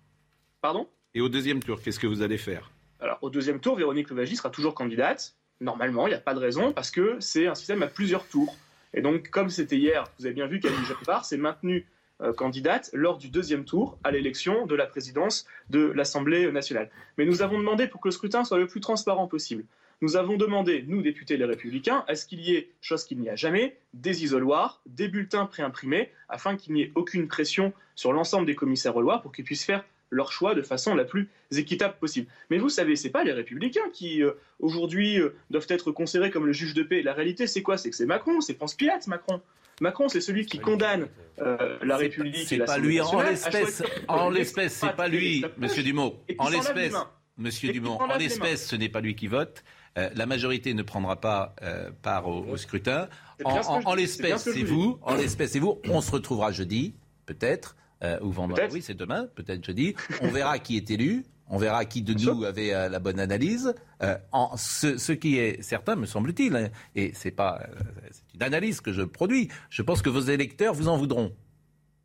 Pardon Et au deuxième tour, qu'est-ce que vous allez faire Alors au deuxième tour, Véronique Louvagie sera toujours candidate. Normalement, il n'y a pas de raison parce que c'est un système à plusieurs tours. Et donc, comme c'était hier, vous avez bien vu qu'Annie Jacquard s'est maintenue euh, candidate lors du deuxième tour à l'élection de la présidence de l'Assemblée nationale. Mais nous avons demandé pour que le scrutin soit le plus transparent possible. Nous avons demandé, nous députés les Républicains, à ce qu'il y ait, chose qu'il n'y a jamais, des isoloirs, des bulletins préimprimés, afin qu'il n'y ait aucune pression sur l'ensemble des commissaires aux lois pour qu'ils puissent faire leur choix de façon la plus équitable possible. Mais vous savez, c'est pas les républicains qui euh, aujourd'hui euh, doivent être considérés comme le juge de paix. La réalité, c'est quoi? C'est que c'est Macron, c'est France Pilate, Macron. Macron, c'est celui qui condamne euh, la République. C'est pas lui en l'espèce. En l'espèce, c'est pas lui, Monsieur Dumont. En l'espèce, Monsieur Dumont. En l'espèce, ce n'est pas lui qui vote. Euh, la majorité ne prendra pas euh, part au, scrutin. En, l'espèce, c'est vous. En l'espèce, c'est vous. On se retrouvera jeudi, peut-être, ou vendredi. Oui, c'est demain, peut-être jeudi. On verra [laughs] qui est élu. On verra qui de nous avait euh, la bonne analyse. Euh, en, ce, qui est certain, me semble-t-il, hein, et c'est pas euh, c'est une analyse que je produis. Je pense que vos électeurs vous en voudront.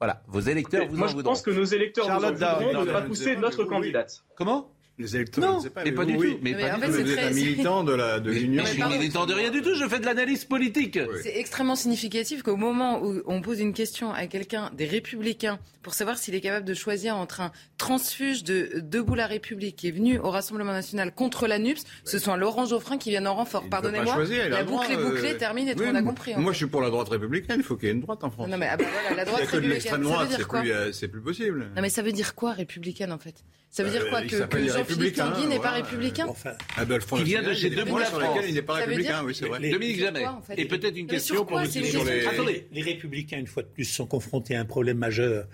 Voilà, vos électeurs vous en voudront. Moi, je pense que nos électeurs vous en voudront de ne pas pousser notre candidate. Comment? Les électeurs, non, sais pas, mais pas du tout. Mais, pas du tout. Vous êtes un militant de la de l'Union. Je suis militant de rien du tout. Je fais de l'analyse politique. C'est extrêmement significatif qu'au moment où on pose une question à quelqu'un des Républicains pour savoir s'il est capable de choisir entre un transfuge de Debout la République qui est venu au Rassemblement national contre la NUPS, ce soit Laurent Geoffrin qui vient en renfort. Pardonnez-moi. La boucle est bouclée, euh, termine et monde a compris. Moi, je suis pour la droite républicaine. Il faut qu'il y ait une droite en France. Non, mais ah bah voilà, la droite républicaine. Euh, C'est plus possible. Non, mais ça veut dire quoi républicaine en fait? Ça veut dire quoi euh, que Jean-Philippe Tanguy n'est pas républicain Enfin, ah ben, il vient de chez Debout la France. Il n'est pas républicain, oui, c'est vrai. Dominique Jamais. Et peut-être une question pour nous sur les. Attendez, les républicains, une fois de plus, sont confrontés à un problème majeur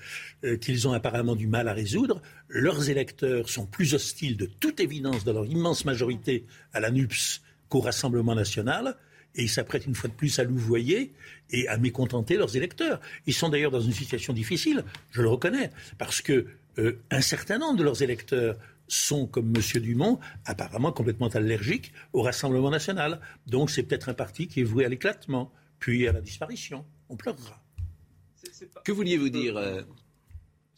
qu'ils ont apparemment du mal à résoudre. Leurs électeurs sont plus hostiles de toute évidence, dans leur immense majorité, à la NUPS qu'au Rassemblement national. Et ils s'apprêtent une fois de plus à louvoyer et à mécontenter leurs électeurs. Ils sont d'ailleurs dans une situation difficile, je le reconnais, parce que euh, un certain nombre de leurs électeurs sont, comme M. Dumont, apparemment complètement allergiques au Rassemblement national. Donc c'est peut-être un parti qui est voué à l'éclatement, puis à la disparition. On pleurera. Que vouliez-vous dire euh,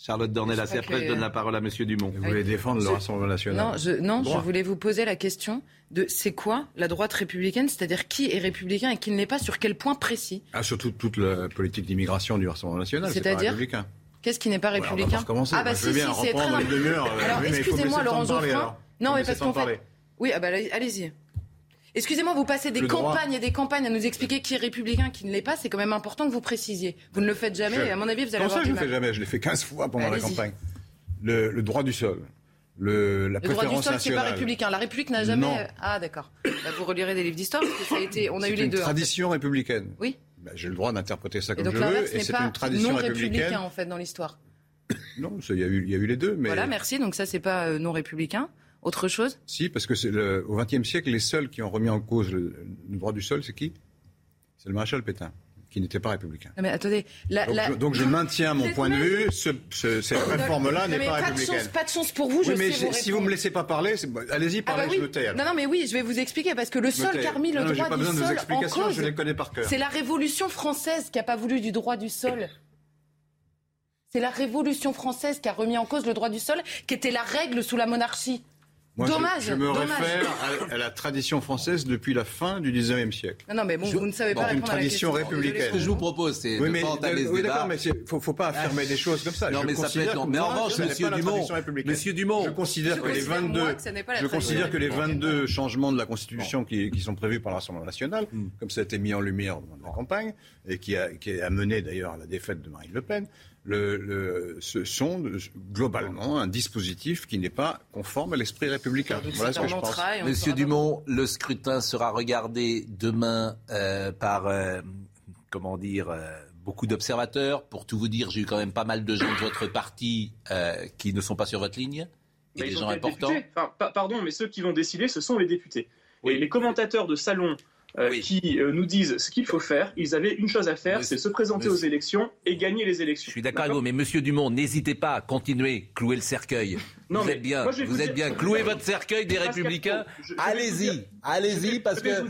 Charlotte Dornelas. Et après, je donne la parole à M. Dumont. Vous voulez défendre le Rassemblement national Non, je, non je voulais vous poser la question de c'est quoi la droite républicaine C'est-à-dire qui est républicain et qui ne l'est pas Sur quel point précis? Ah, Surtout toute la politique d'immigration du Rassemblement national. C'est-à-dire? républicain. Qu'est-ce qui n'est pas républicain Ah, bah si, si, c'est très. Alors, excusez-moi, Laurent Geoffrin. Non, mais parce qu'en fait. Oui, ah bah, allez-y. Excusez-moi, vous passez des campagnes et des campagnes à nous expliquer qui est républicain, qui ne l'est pas. C'est quand même important que vous précisiez. Vous ne le faites jamais. Et à mon avis, vous allez avoir ça, je ne le fais jamais. Je l'ai fait 15 fois pendant la campagne. Le, droit du sol. Le, la le droit du sol, c'est pas républicain. La République n'a jamais. Ah, d'accord. vous relirez des livres d'histoire parce que ça a été. On a eu les deux. C'est une tradition républicaine. Oui. Ben, J'ai le droit d'interpréter ça comme je veux. Et c'est une tradition non républicaine. en fait dans l'histoire. non, il y, a eu, y a eu les deux. Mais... Voilà, merci. Donc ça, c'est pas euh, non républicain. Autre chose? Si, parce que c'est le, au XXe siècle, les seuls qui ont remis en cause le, droit du sol, c'est qui? C'est le maréchal Pétain qui n'était pas républicain. mais attendez, donc, je maintiens mon point de vue. cette réforme-là n'est pas, républicaine. pas de chance pour vous. je mais sais si vous me laissez pas parler, allez-y, ah parlez, bah je me tais. Non, non, mais oui, je vais vous expliquer parce que le sol qui a remis le droit du sol en cause, je les connais par cœur. C'est la Révolution française qui n'a pas voulu du droit du sol. C'est la Révolution française qui a remis en cause le droit du sol, qui était la règle sous la monarchie dommage. Je, me réfère à, la tradition française depuis la fin du 19e siècle. Non, non mais bon, vous ne savez pas répondre une tradition à la républicaine. Ce que je vous propose, c'est oui, de pas entamer oui, d'accord, mais il faut, faut pas affirmer des choses comme ça. Non, je mais ça peut être. Mais en revanche, Monsieur Dumont, Monsieur Dumont, je considère que les 22, je considère que les 22 changements de la Constitution qui, qui sont prévus par l'Assemblée nationale, hmm. comme ça a été mis en lumière dans la campagne et qui a, qui a amené d'ailleurs à la défaite de Marine Le Pen, le, ce sont globalement un dispositif qui n'est pas conforme à l'esprit républicain. Voilà ce que je pense. Monsieur Dumont, le scrutin sera regardé demain euh, par, euh, comment dire, euh, beaucoup d'observateurs. Pour tout vous dire, j'ai eu quand même pas mal de gens de votre parti qui ne sont pas sur votre ligne. Et des gens importants. pardon, mais ceux qui vont décider, ce sont les députés. Et les commentateurs de salon euh, qui euh, nous disent ce qu'il faut faire. Ils avaient une chose à faire, c'est se présenter aux élections et gagner les élections. Je suis d'accord avec vous, mais Monsieur Dumont, n'hésitez pas à continuer, clouer le cercueil. Non, vous êtes bien, vous êtes bien. Clouez votre cercueil des Républicains. Allez-y, allez-y, parce que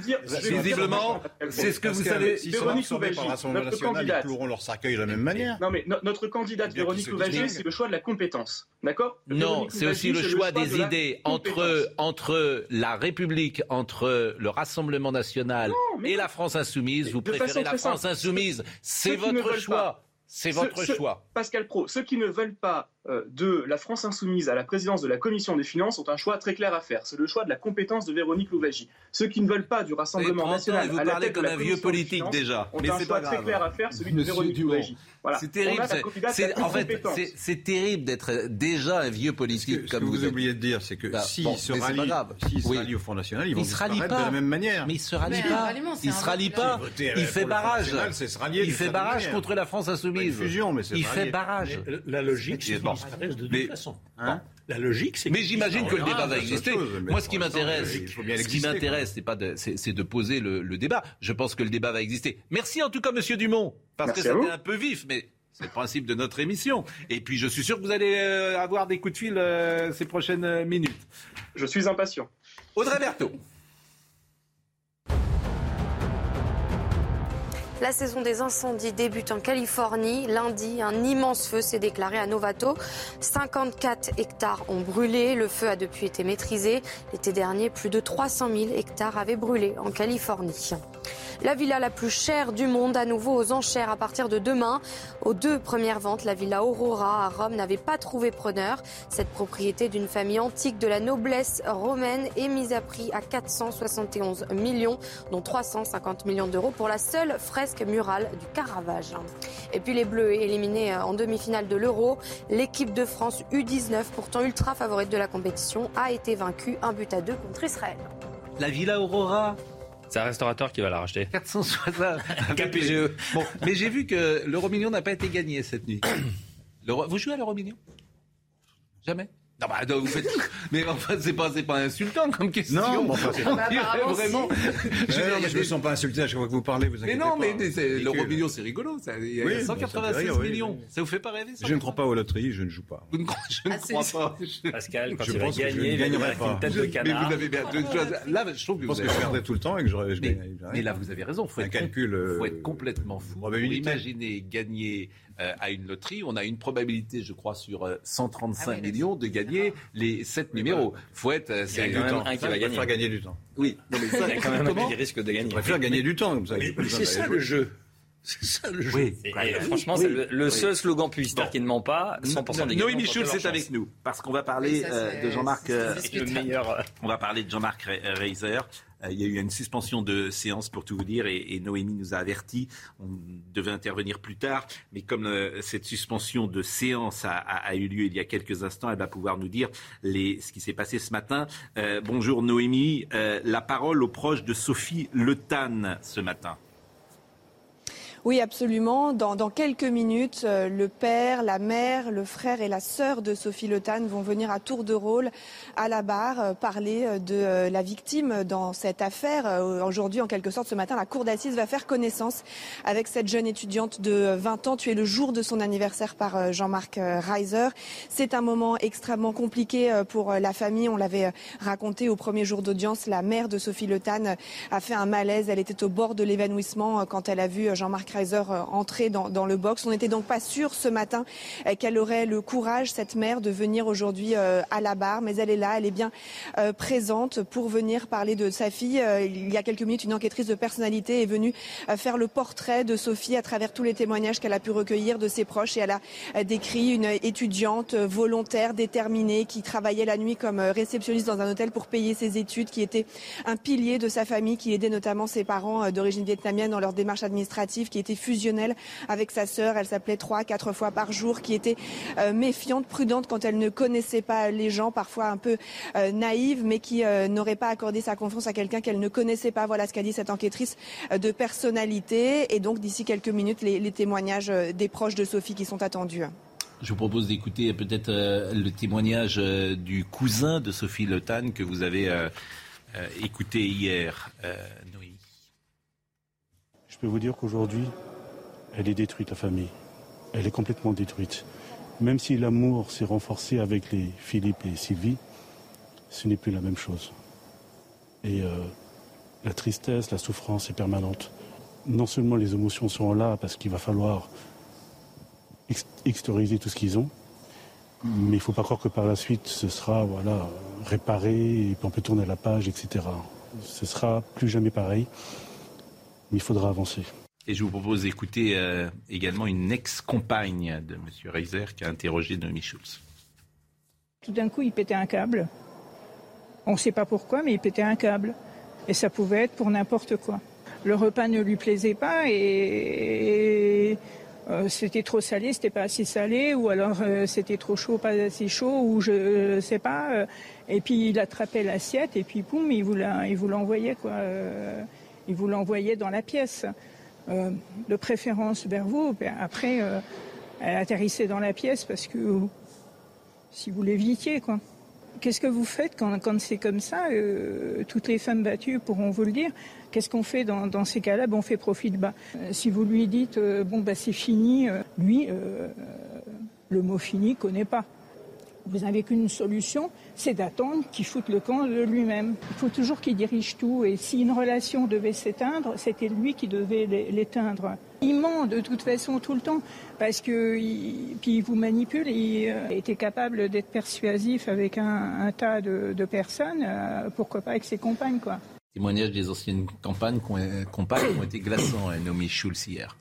visiblement, c'est ce que vous savez. Si Véronique Louvagie, notre candidate, ils cloueront leur cercueil de la même manière. Non, mais notre candidate Véronique Louvagie, c'est le choix de la compétence, d'accord? Non, c'est aussi le choix des idées entre entre la République, entre le Rassemblement national et la France insoumise. Vous préférez la France insoumise, c'est votre choix. C'est votre choix. Pascal Pro, ceux qui ne veulent pas de la France insoumise à la présidence de la Commission des finances ont un choix très clair à faire. C'est le choix de la compétence de Véronique Louvagie. Ceux qui ne veulent pas du Rassemblement national vous à la tête comme de la un vieux politique déjà. ont un choix très clair à faire, celui de Véronique Louvagie. Voilà. C'est terrible. en fait, c'est terrible d'être déjà un vieux politique comme vous. Ce que vous oubliez de dire, c'est que bah, s'ils se rallient au Front National, ils vont se rallient pas de la même manière. Mais ils se rallient pas. Ils se rallient pas. Il fait barrage. Il fait barrage contre la France insoumise. Il fait barrage. La logique, c'est qu'ils disparaissent de Hein la logique, c'est. Mais j'imagine que le débat va exister. Moi, ce qui m'intéresse, ce qui m'intéresse, c'est pas de, c'est de poser le, débat. Je pense que le débat va exister. Merci en tout cas, Monsieur Dumont, parce que c'était un peu vif, mais c'est le principe de notre émission. Et puis, je suis sûr que vous allez euh, avoir des coups de fil euh, ces prochaines euh, minutes. Je suis impatient. Audrey Berthaud. La saison des incendies débute en Californie. Lundi, un immense feu s'est déclaré à Novato. 54 hectares ont brûlé. Le feu a depuis été maîtrisé. L'été dernier, plus de 300 000 hectares avaient brûlé en Californie. La villa la plus chère du monde, à nouveau aux enchères à partir de demain. Aux deux premières ventes, la villa Aurora à Rome n'avait pas trouvé preneur. Cette propriété d'une famille antique de la noblesse romaine est mise à prix à 471 millions, dont 350 millions d'euros pour la seule fresque murale du Caravage. Et puis les Bleus éliminés en demi-finale de l'Euro. L'équipe de France U19, pourtant ultra favorite de la compétition, a été vaincue un but à deux contre Israël. La Villa Aurora c'est un restaurateur qui va la racheter. 460 KPGE. Bon, mais j'ai vu que l'euro million n'a pas été gagné cette nuit. Vous jouez à l'euro million? Jamais? Non, bah, vous faites. [laughs] Mais enfin, c'est pas, c'est pas insultant comme question. Non, mais enfin, [laughs] c'est bah, vraiment. Je, je me sens pas insulté à chaque fois que vous parlez. Vous mais non, mais l'euro million, c'est rigolo. Ça. Il y a 186 millions. Ça vous fait pas rêver ça Je ne crois pas aux loteries, je ne joue pas. je ne ah, crois pas. [laughs] Pascal, quand je il va gagner, il pas. Une tête de canard. Mais vous avez bien deux choses. Là, je trouve que vous. Je pense que je perdais tout le temps et que je Mais là, vous avez raison. Être faut être complètement fou. Imaginez gagner euh, à une loterie, on a une probabilité, je crois, sur 135 euh, ah millions de gagner les 7 numéros. Faut être, euh, c'est quand même un qui va gagner. faire gagner du temps. Oui, non, mais ça, il y a quand même un qui risque de gagner. Va faire gagner du temps, comme ça. c'est ça le jeu. [laughs] C'est ça le jeu. Oui. franchement, c'est le, seul slogan publicitaire qui ne ment pas. 100% des Noémie Schulz c'est avec nous parce qu'on va parler de Jean-Marc. le meilleur. On va parler de Jean-Marc Reiser. Euh, il y a eu une suspension de séance pour tout vous dire et, Noémie nous a averti. On devait intervenir plus tard, mais comme euh, cette suspension de séance a, eu lieu il y a quelques instants, elle va pouvoir nous dire ce qui s'est passé ce matin. Euh, bonjour Noémie, la parole aux proches de Sophie Le ce matin. Oui, absolument. Dans, dans quelques minutes, euh, le père, la mère, le frère et la sœur de Sophie Le vont venir à tour de rôle à la barre euh, parler euh, de la victime dans cette affaire. Aujourd'hui, en quelque sorte, ce matin, la cour d'assises va faire connaissance avec cette jeune étudiante de 20 ans, tuée le jour de son anniversaire par Jean-Marc Reiser. C'est un moment extrêmement compliqué pour la famille. On l'avait raconté au premier jour d'audience. La mère de Sophie Le a fait un malaise. Elle était au bord de l'évanouissement quand elle a vu Jean-Marc Kreiser euh, entrer dans, dans le box. On n'était donc pas sûr ce matin euh, qu'elle aurait le courage, cette mère, de venir aujourd'hui euh, à la barre, mais elle est là, elle est bien présente pour venir parler de sa fille. Il y a quelques minutes, une enquêtrice de personnalité est venue faire le portrait de Sophie à travers tous les témoignages qu'elle a pu recueillir de ses proches et elle a décrit une étudiante volontaire, déterminée, qui travaillait la nuit comme réceptionniste dans un hôtel pour payer ses études, qui était un pilier de sa famille, qui aidait notamment ses parents d'origine vietnamienne dans leur démarche administrative, qui était fusionnelle avec sa sœur. Elle s'appelait trois, quatre fois par jour, qui était euh, méfiante, prudente quand elle ne connaissait pas les gens, parfois un peu euh, naïve, mais qui euh, n'aurait pas accordé sa confiance à quelqu'un qu'elle ne connaissait pas. Voilà ce qu'a dit cette enquêtrice de personnalité. Et donc, d'ici quelques minutes, les, les témoignages des proches de Sophie qui sont attendus. Je vous propose d'écouter peut-être le témoignage du cousin de Sophie Le que vous avez écouté hier. Je peux vous dire qu'aujourd'hui, elle est détruite, la famille. Elle est complètement détruite. Même si l'amour s'est renforcé avec les Philippe et Sylvie, ce n'est plus la même chose. Et la tristesse, la souffrance est permanente. Non seulement les émotions sont là parce qu'il va falloir extérioriser tout ce qu'ils ont, mais il ne faut pas croire que par la suite ce sera voilà, réparé et puis on peut tourner la page, etc. Ce sera plus jamais pareil, il faudra avancer. Et je vous propose d'écouter euh, également une ex-compagne de M. Reiser qui a interrogé Noémie Schulz. Tout d'un coup, il pétait un câble. On ne sait pas pourquoi, mais il pétait un câble. Et ça pouvait être pour n'importe quoi. Le repas ne lui plaisait pas et, euh, c'était trop salé, c'était pas assez salé, ou alors euh, c'était trop chaud, pas assez chaud, ou je, ne sais pas. Euh. et puis il attrapait l'assiette et puis poum, il vous l'envoyait quoi. Il vous l'envoyait dans la pièce. de préférence vers vous. Après, elle atterrissait dans la pièce parce que si vous l'évitiez quoi. Qu'est-ce que vous faites quand, c'est comme ça euh, Toutes les femmes battues pourront vous le dire? Qu'est-ce qu'on fait dans, ces cas-là? On fait profil bas. Euh, si vous lui dites, euh, bon, bah, c'est fini, lui, le mot fini, connaît pas. Vous n'avez qu'une solution, c'est d'attendre qu'il foute le camp de lui-même. Il faut toujours qu'il dirige tout. Et si une relation devait s'éteindre, c'était lui qui devait l'éteindre. Il ment de toute façon tout le temps parce que puis il vous manipule. Il euh, était capable d'être persuasif avec un, tas de, personnes. Euh, pourquoi pas avec ses compagnes, quoi. Témoignage des anciennes campagnes, compagnes qui ont été glaçants, hein, Nomi Schulz hier.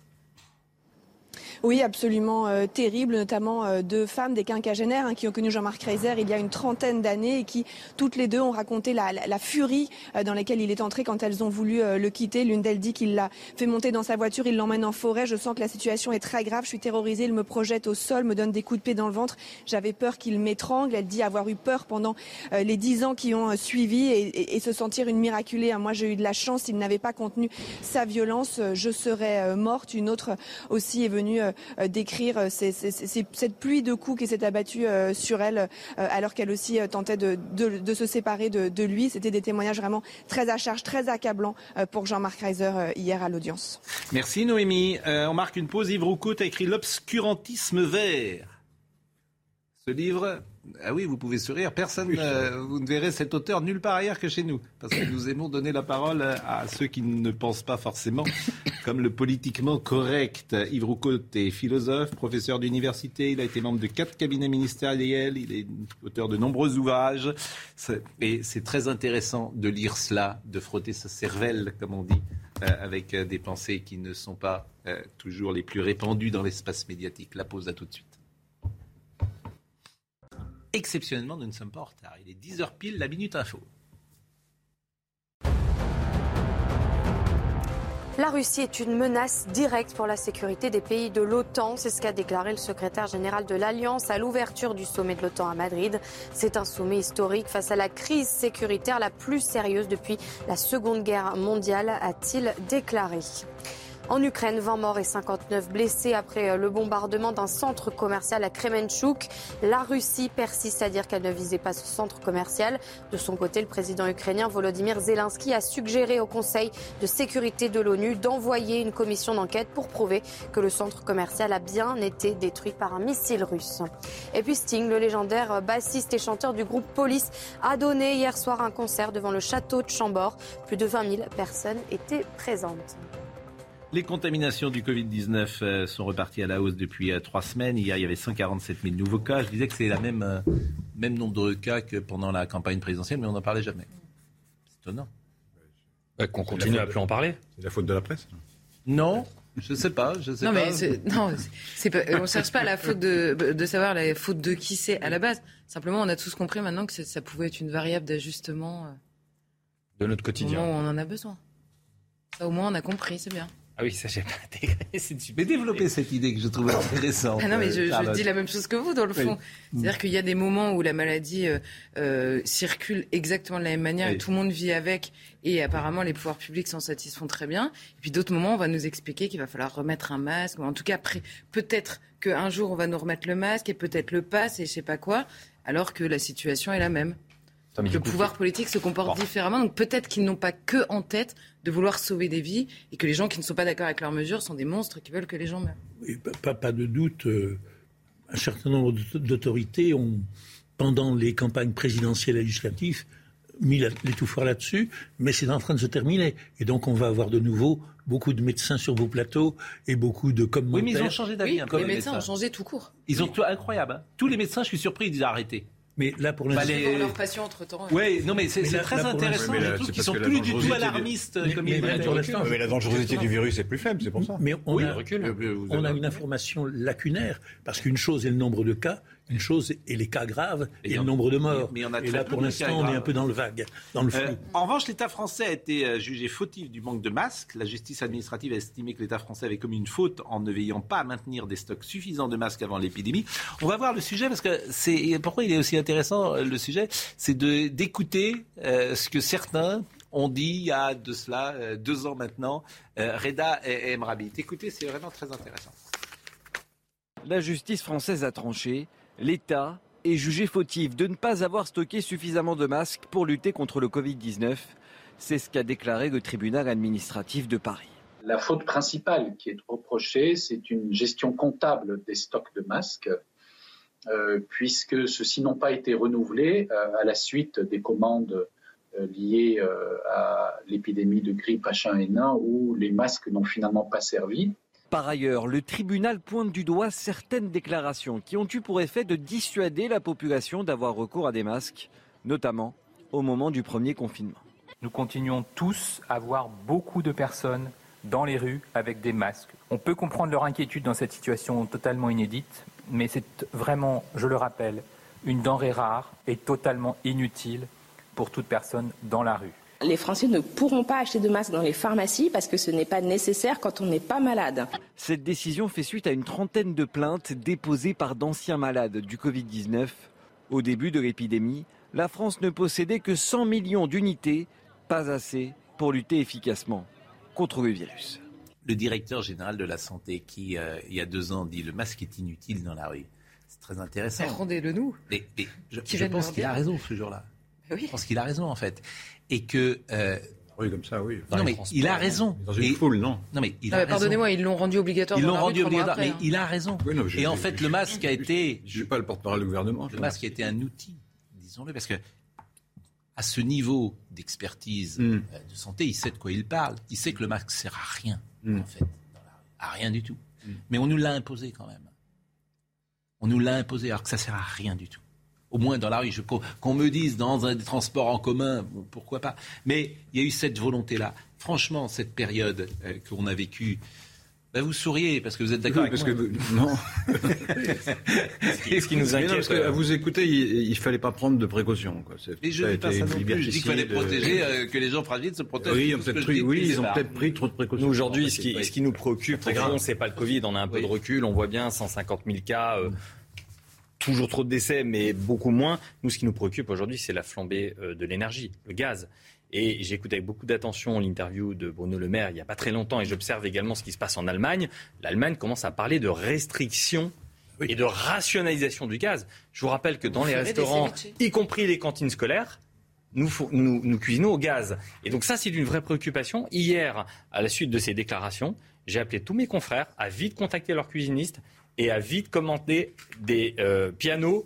Oui, absolument euh, terrible, notamment euh, deux femmes, des quinquagénaires hein, qui ont connu Jean-Marc Reiser il y a une trentaine d'années et qui, toutes les deux, ont raconté la, la, furie euh, dans laquelle il est entré quand elles ont voulu le quitter. L'une d'elles dit qu'il l'a fait monter dans sa voiture, il l'emmène en forêt. Je sens que la situation est très grave, je suis terrorisée, il me projette au sol, me donne des coups de pied dans le ventre. J'avais peur qu'il m'étrangle. Elle dit avoir eu peur pendant les dix ans qui ont suivi et, et, se sentir une miraculée. Hein. Moi, j'ai eu de la chance, il n'avait pas contenu sa violence. Je serais morte. Une autre aussi est venue euh, décrire euh, cette pluie de coups qui s'est abattue euh, sur elle alors qu'elle aussi tentait de, se séparer de, lui. C'était des témoignages vraiment très à charge, très accablants pour Jean-Marc Reiser hier à l'audience. Merci Noémie. on marque une pause. Yves Roucault a écrit L'obscurantisme vert. Ce livre, ah oui, vous pouvez sourire. Personne, euh, vous ne verrez cet auteur nulle part ailleurs que chez nous, parce que nous aimons donner la parole à ceux qui ne pensent pas forcément comme le politiquement correct. Yves Roucault est philosophe, professeur d'université. Il a été membre de quatre cabinets ministériels. Il est auteur de nombreux ouvrages. Et c'est très intéressant de lire cela, de frotter sa cervelle, comme on dit, euh, avec euh, des pensées qui ne sont pas toujours les plus répandues dans l'espace médiatique. La pause à tout de suite exceptionnellement, nous ne sommes pas en retard. Il est 10h pile, la Minute Info. La Russie est une menace directe pour la sécurité des pays de l'OTAN. C'est ce qu'a déclaré le secrétaire général de l'Alliance à l'ouverture du sommet de l'OTAN à Madrid. C'est un sommet historique face à la crise sécuritaire la plus sérieuse depuis la Seconde Guerre mondiale, a-t-il déclaré. En Ukraine, 20 morts et 59 blessés après euh, le bombardement d'un centre commercial à Kremenchuk. La Russie persiste à dire qu'elle ne visait pas ce centre commercial. De son côté, le président ukrainien Volodymyr Zelensky a suggéré au Conseil de sécurité de l'ONU d'envoyer une commission d'enquête pour prouver que le centre commercial a bien été détruit par un missile russe. Et puis Sting, le légendaire bassiste et chanteur du groupe Police, a donné hier soir un concert devant le château de Chambord. Plus de 20 000 personnes étaient présentes. Les contaminations du Covid-19 euh, sont reparties à la hausse depuis euh, trois semaines. Hier, il y avait 147 000 nouveaux cas. Je disais que c'est le même, euh, même nombre de cas que pendant la campagne présidentielle, mais on n'en parlait jamais. C'est étonnant. Bah, qu'on continue à plus en parler. C'est la faute de la presse Non, je sais pas, je sais non, pas. Mais non, on ne cherche pas la faute de, de savoir la faute de qui c'est à la base. Simplement, on a tous compris maintenant que ça pouvait être une variable d'ajustement de notre quotidien. Au moment où on en a besoin. Ça, au moins, on a compris, c'est bien. Ah oui, ça j'ai pas intégré. Peux développer cette idée que je trouve intéressante. Ah non, mais je, je, dis la même chose que vous dans le fond. C'est-à-dire qu'il y a des moments où la maladie euh, euh, circule exactement de la même manière et tout le monde vit avec. Et apparemment, les pouvoirs publics s'en satisfont très bien. Et puis d'autres moments, on va nous expliquer qu'il va falloir remettre un masque. En tout cas, peut-être qu'un jour, on va nous remettre le masque et peut-être le pass et je sais pas quoi, alors que la situation est la même. Le pouvoir politique se comporte différemment. Donc peut-être qu'ils n'ont pas que en tête de vouloir sauver des vies et que les gens qui ne sont pas d'accord avec leurs mesures sont des monstres qui veulent que les gens meurent. Oui, pas, pas, de doute. Euh, un certain nombre d'autorités ont, pendant les campagnes présidentielles et législatives, mis les tout forts là-dessus, mais c'est en train de se terminer. Et donc on va avoir de nouveau beaucoup de médecins sur vos plateaux et beaucoup de commentaires. Oui, mais ils ont changé d'avis. Oui, les médecins ont changé tout court. Ils ont tout incroyable. Hein. Tous les médecins, je suis surpris, ils disent arrêter. Mais là, pour l'instant. Les... leurs patients entre-temps. Oui, non, mais c'est très intéressant. Je trouve qu'ils sont plus du tout alarmistes comme ils Mais la dangerosité du virus est plus faible, c'est pour ça. Mais on, a, on a une information lacunaire, parce qu'une chose est le nombre de cas, une chose est les cas graves et, le nombre de morts. et là, pour l'instant, on est un peu dans le vague, dans le flou. Euh, en revanche, l'État français a été euh, jugé fautif du manque de masques. La justice administrative a estimé que l'État français avait commis une faute en ne veillant pas à maintenir des stocks suffisants de masques avant l'épidémie. On va voir le sujet parce que c'est pourquoi il est aussi intéressant euh, le sujet, c'est d'écouter ce que certains ont dit il y a de cela deux ans maintenant, Reda et Emrabi. Écoutez, c'est vraiment très intéressant. La justice française a tranché l'État est jugé fautif de ne pas avoir stocké suffisamment de masques pour lutter contre le Covid-19. C'est ce qu'a déclaré le tribunal administratif de Paris. La faute principale qui est reprochée, c'est une gestion comptable des stocks de masques, euh, puisque ceux-ci n'ont pas été renouvelés euh, à la suite des commandes euh, liées à l'épidémie de grippe H1N1 où les masques n'ont finalement pas servi. Par ailleurs, le tribunal pointe du doigt certaines déclarations qui ont eu pour effet de dissuader la population d'avoir recours à des masques, notamment au moment du premier confinement. Nous continuons tous à voir beaucoup de personnes dans les rues avec des masques. On peut comprendre leur inquiétude dans cette situation totalement inédite, mais c'est vraiment, je le rappelle, une denrée rare et totalement inutile pour toute personne dans la rue. Les Français ne pourront pas acheter de masques dans les pharmacies parce que ce n'est pas nécessaire quand on n'est pas malade. Cette décision fait suite à une trentaine de plaintes déposées par d'anciens malades du Covid-19. Au début de l'épidémie, la France ne possédait que 100 millions d'unités, pas assez pour lutter efficacement contre le virus. Le directeur général de la santé qui, euh, il y a deux ans, dit le masque est inutile dans la rue. C'est très intéressant. Rendez-le nous. Mais, je, pense qu'il a raison ce jour-là. Je pense qu'il a raison en fait et que. Euh, oui, comme ça, oui. non, mais il a raison. Dans une foule, non. Non, mais il Pardonnez-moi, ils l'ont rendu obligatoire. Ils l'ont rendu obligatoire, mais hein. il a raison. et en fait, le masque a été. Je ne suis pas le porte-parole du gouvernement. Le masque a été un outil, disons-le, parce que à ce niveau d'expertise hmm. euh, de santé, il sait de quoi il parle. Il sait que le masque sert à rien, hmm. en fait, à rien du tout. Hmm. Mais on nous l'a imposé quand même. On nous l'a imposé alors que ça sert à rien du tout au moins dans la rue. Qu'on me dise dans un des transports en commun, pourquoi pas. Mais il y a eu cette volonté-là. Franchement, cette période euh, qu'on a vécue, bah, vous souriez parce que vous êtes d'accord avec parce moi. Que, non. [laughs] ce qui nous inquiète. parce que, à vous écouter, il, ne fallait pas prendre de précautions. Quoi. Et je ne dis pas ça non plus. Je dis qu'il fallait protéger, euh, que les gens fragiles se protègent. Oui, oui ils ont peut-être pris trop de précautions. Nous, aujourd'hui, ce, qui, ce qui nous préoccupe, c'est pas le Covid. On a un peu de recul. On voit bien 150 000 cas. Euh, toujours trop de décès, mais beaucoup moins. Nous, ce qui nous préoccupe aujourd'hui, c'est la flambée euh, de l'énergie, le gaz. Et j'ai écouté avec beaucoup d'attention l'interview de Bruno Le Maire il n'y a pas très longtemps et j'observe également ce qui se passe en Allemagne. L'Allemagne commence à parler de restrictions et de rationalisation du gaz. Je vous rappelle que dans les restaurants, y compris les cantines scolaires, nous, nous, nous, cuisinons au gaz. Et donc ça, c'est une vraie préoccupation. Hier, à la suite de ces déclarations, j'ai appelé tous mes confrères à vite contacter leurs cuisinistes et à vite commander des euh, pianos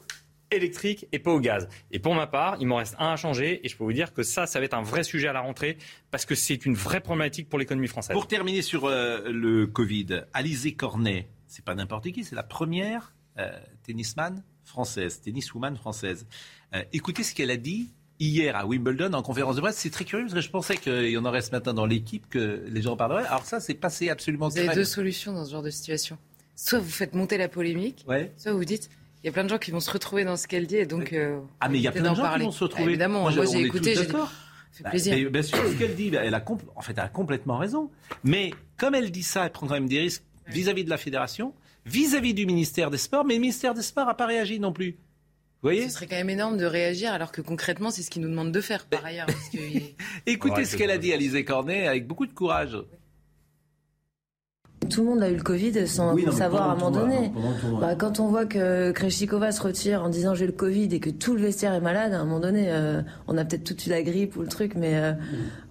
électriques et pas au gaz. Et pour ma part, il m'en reste un à changer et je peux vous dire que ça, ça va être un vrai sujet à la rentrée parce que c'est une vraie problématique pour l'économie française. Pour terminer sur euh, le Covid, Alizé Cornet, c'est pas n'importe qui, c'est la première euh, tennisman française, tenniswoman française. écoutez ce qu'elle a dit hier à Wimbledon en conférence de presse. C'est très curieux parce que je pensais qu'il y en aurait ce matin dans l'équipe, que les gens en parleraient. Alors ça, c'est passé absolument Vous avez deux solutions dans ce genre de situation soit vous faites monter la polémique, soit vous dites il y a plein de gens qui vont se retrouver dans ce qu'elle dit et donc. Euh, ah, mais il y a plein de gens qui vont se retrouver. évidemment, moi, j'ai écouté, j'ai dit. fait bah, plaisir. bien sûr, ce qu'elle dit, elle a, en fait, elle a complètement raison. Mais comme elle dit ça, elle prend quand même des risques vis-à-vis de la fédération, vis-à-vis du ministère des Sports, mais le ministère des Sports n'a pas réagi non plus. Vous voyez? Ce serait quand même énorme de réagir alors que concrètement, c'est ce qu'il nous demande de faire par ailleurs. [laughs] Écoutez ce qu'elle a dit, Alizé Cornet, avec beaucoup de courage. Tout le monde a eu le Covid sans savoir à un moment donné. Bah, quand on voit que Kreshikova se retire en disant j'ai le Covid et que tout le vestiaire est malade, à un moment donné, euh, on a peut-être tout eu la grippe ou le truc, mais euh,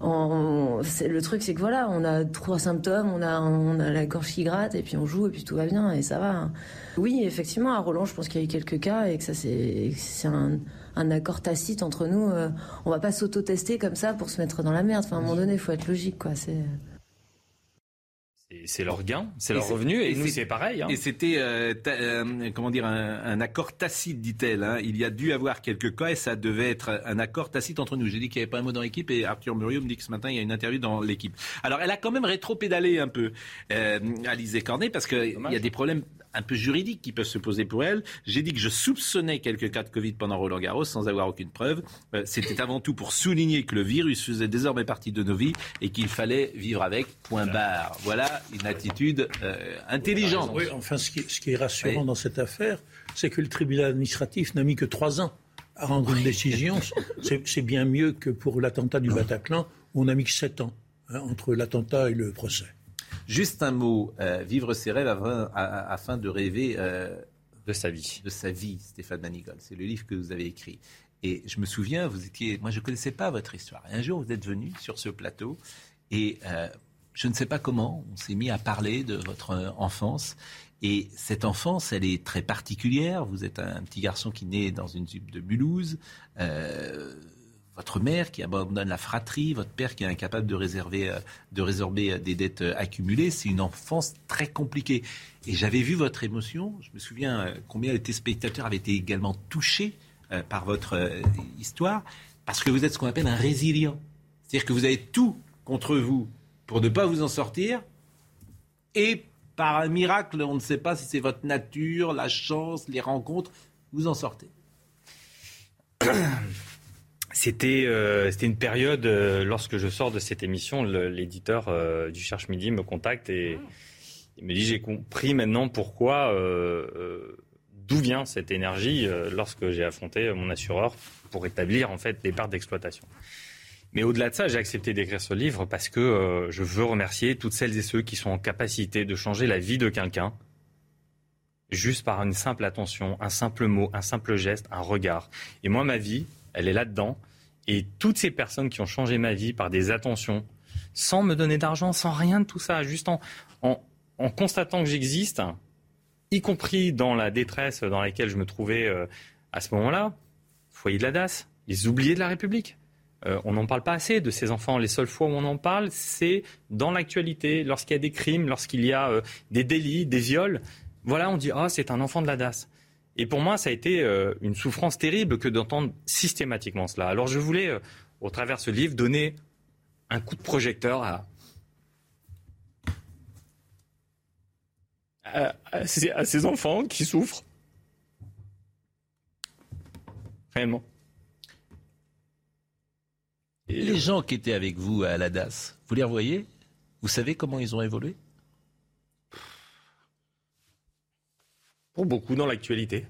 le truc c'est que voilà, on a trois symptômes, on a, on a la gorge qui gratte et puis on joue et puis tout va bien et ça va. Oui, effectivement, à Roland, je pense qu'il y a eu quelques cas et que ça c'est un, un, accord tacite entre nous. Euh, on va pas s'auto-tester comme ça pour se mettre dans la merde. Enfin, à un moment donné, il faut être logique, quoi. C'est c'est leur gain, c'est leur revenu, et, nous c'est pareil. Hein. Et c'était, euh, euh, comment dire, un, accord tacite, dit-elle. Hein. Il y a dû avoir quelques cas, et ça devait être un accord tacite entre nous. J'ai dit qu'il n'y avait pas un mot dans l'équipe, et Arthur Muriot me dit que ce matin il y a une interview dans l'équipe. Alors, elle a quand même rétro-pédalé un peu, euh, Alizé Cornet, parce qu'il y a des problèmes un peu juridiques qui peuvent se poser pour elle. J'ai dit que je soupçonnais quelques cas de Covid pendant Roland Garros sans avoir aucune preuve. Euh, c'était avant tout pour souligner que le virus faisait désormais partie de nos vies et qu'il fallait vivre avec. Point barre. Voilà une attitude euh, intelligente. Oui, enfin, ce qui, est rassurant dans cette affaire, c'est que le tribunal administratif n'a mis que trois ans à rendre une décision. [laughs] C'est bien mieux que pour l'attentat du Bataclan, où on a mis que sept ans hein, entre l'attentat et le procès. Juste un mot, euh, vivre ses rêves afin, de rêver euh, de sa vie. De sa vie, Stéphane Manigol. C'est le livre que vous avez écrit. Et je me souviens, vous étiez, moi je ne connaissais pas votre histoire. un jour, vous êtes venu sur ce plateau et euh, je ne sais pas comment, on s'est mis à parler de votre enfance. Et cette enfance, elle est très particulière. Vous êtes un petit garçon qui naît dans une tube de Mulhouse votre mère qui abandonne la fratrie, votre père qui est incapable de, réserver, euh, de résorber euh, des dettes euh, accumulées. C'est une enfance très compliquée. Et j'avais vu votre émotion. Je me souviens combien les téléspectateurs avaient été également touchés par votre histoire, parce que vous êtes ce qu'on appelle un résilient. C'est-à-dire que vous avez tout contre vous pour ne pas vous en sortir. Et par un miracle, on ne sait pas si c'est votre nature, la chance, les rencontres, vous en sortez. [clears throat] C'était euh, c'était une période, euh, lorsque je sors de cette émission, l'éditeur euh, du Cherche Midi me contacte et il me dit j'ai compris maintenant pourquoi, d'où vient cette énergie lorsque j'ai affronté mon assureur pour établir en fait les parts d'exploitation. Mais au-delà de ça, j'ai accepté d'écrire ce livre parce que je veux remercier toutes celles et ceux qui sont en capacité de changer la vie de quelqu'un juste par une simple attention, un simple mot, un simple geste, un regard. Et moi, ma vie, elle est là-dedans. Et toutes ces personnes qui ont changé ma vie par des attentions, sans me donner d'argent, sans rien de tout ça, juste en, constatant que j'existe, y compris dans la détresse dans laquelle je me trouvais euh, à ce moment-là, foyer de la DAS, les oubliés de la République. Euh, on n'en parle pas assez de ces enfants. Les seules fois où on en parle, c'est dans l'actualité, lorsqu'il y a des crimes, lorsqu'il y a euh, des délits, des viols. Voilà, on dit ah c'est un enfant de la DAS. Et pour moi, ça a été euh, une souffrance terrible que d'entendre systématiquement cela. Alors je voulais, euh, au travers de ce livre, donner un coup de projecteur à, ces, enfants qui souffrent. Réellement. les gens qui étaient avec vous à la DAS, vous les revoyez? Vous savez comment ils ont évolué? Pour beaucoup dans l'actualité.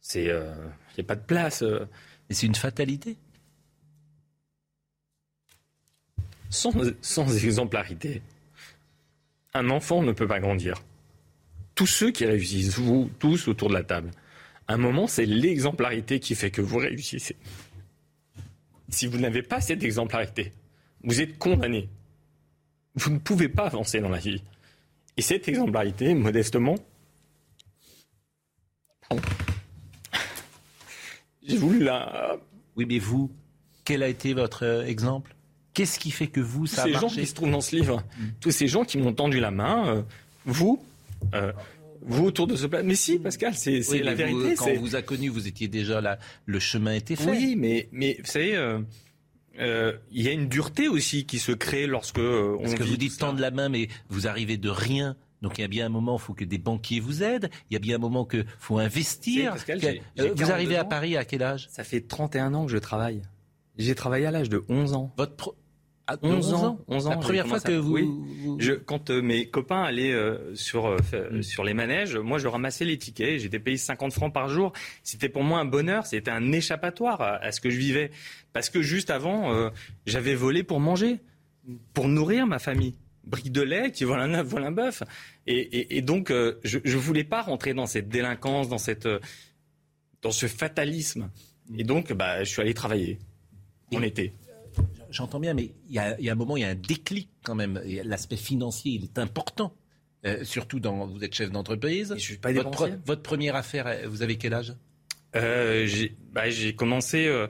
C'est, il euh, n'y a pas de place. Euh. Et c'est une fatalité. Sans, sans exemplarité, un enfant ne peut pas grandir. Tous ceux qui réussissent, vous tous autour de la table, à un moment, c'est l'exemplarité qui fait que vous réussissez. Si vous n'avez pas cette exemplarité, vous êtes condamné. Vous ne pouvez pas avancer dans la vie. Et cette exemplarité, modestement, j'ai voulu la. Oui, mais vous, quel a été votre euh, exemple? Qu'est-ce qui fait que vous, ça Tous ces gens qui se trouvent dans ce livre, mm. tous ces gens qui m'ont tendu la main, euh, vous, euh, vous autour de ce plat. Mais si, Pascal, c'est la vérité. quand on vous a connu, vous étiez déjà là, le chemin était fait. Oui, mais, mais vous savez, il y a une dureté aussi qui se crée lorsque on Parce que vous dites tendre la main, mais vous arrivez de rien. Donc il y a bien un moment, il faut que des banquiers vous aident. Il y a bien un moment qu'il faut investir. Euh, vous arrivez à Paris à quel âge? Ça fait 31 ans que je travaille. J'ai travaillé à l'âge de 11 ans. Votre 11, ans, 11 ans. La première fois que vous... Oui. Je, quand euh, mes copains allaient euh, sur, mm. sur les manèges, moi je ramassais les tickets, j'étais payé 50 francs par jour. C'était pour moi un bonheur, c'était un échappatoire à, à, ce que je vivais. Parce que juste avant, j'avais volé pour manger, pour nourrir ma famille brique de lait, qui vole un œuf, vole un bœuf. Et, donc, je ne voulais pas rentrer dans cette délinquance, dans, cette, dans ce fatalisme. Et donc, bah, je suis allé travailler en été. J'entends bien, mais il y, a, un moment, il y a un déclic quand même. L'aspect financier, il est important. Euh, surtout dans, vous êtes chef d'entreprise. Je suis pas votre, votre première affaire, euh, vous avez quel âge? Euh, bah, J'ai commencé euh,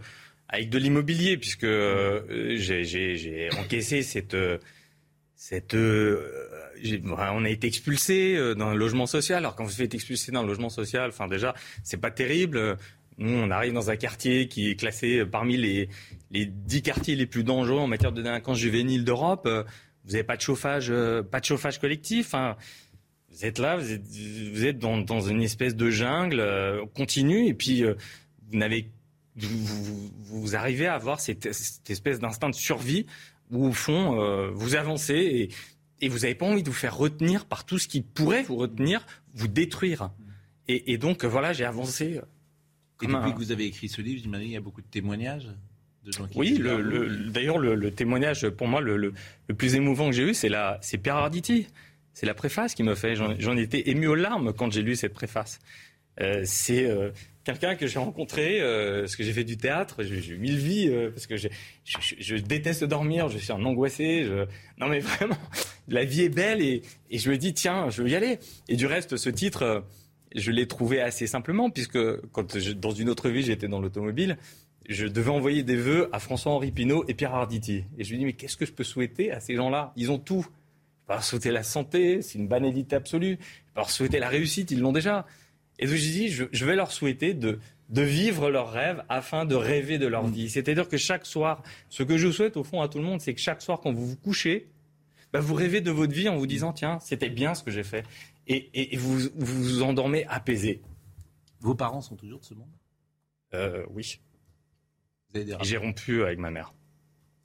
avec de l'immobilier puisque j'ai encaissé cette cette on a été expulsé dans un logement social. Alors quand vous êtes expulsé dans un logement social, enfin déjà c'est pas terrible. Nous, on arrive dans un quartier qui est classé parmi les, les 10 quartiers les plus dangereux en matière de délinquance juvénile d'Europe. Vous n'avez pas de chauffage, euh, pas de chauffage collectif. Hein. Vous êtes là, vous êtes, vous êtes dans, une espèce de jungle euh, continue, et puis euh, vous n'avez, vous, vous, arrivez à avoir cette espèce d'instinct de survie où au fond vous avancez et, et vous n'avez pas envie de vous faire retenir par tout ce qui pourrait vous retenir, vous détruire. Et, et donc voilà, j'ai avancé. Et depuis que vous avez écrit ce livre, j'imagine il y a beaucoup de témoignains oui, le, d'ailleurs, le, témoignage, pour moi, le, plus émouvant que j'ai eu, c'est, c'est Pierre Arditi. C'est la préface qui me fait. J'en, étais ému aux larmes quand j'ai lu cette préface. Euh, c'est euh, quelqu'un que j'ai rencontré, euh, parce que j'ai fait du théâtre, j'ai, eu mille vies, parce que je, déteste dormir, je suis un angoissé. Non mais vraiment, la vie est belle et, je me dis, tiens, je veux y aller. Et du reste, ce titre, je l'ai trouvé assez simplement, puisque dans une autre vie, j'étais dans l'automobile, je devais envoyer des vœux à François-Henri Pinault et Pierre Arditi. Et je lui dis, mais qu'est-ce que je peux souhaiter à ces gens-là? Ils ont tout. Je peux leur souhaiter la santé, c'est une banalité absolue. Je peux leur souhaiter la réussite, ils l'ont déjà. Et donc je dis, je, vais leur souhaiter de, de vivre leurs rêves afin de rêver de leur vie. C'est-à-dire que chaque soir, ce que je souhaite au fond à tout le monde, c'est que chaque soir, quand vous vous couchez, bah, vous rêvez de votre vie en vous disant, tiens, c'était bien ce que j'ai fait. Et, vous, vous endormez apaisé. Vos parents sont toujours de ce monde? Euh, Oui. J'ai rompu avec ma mère.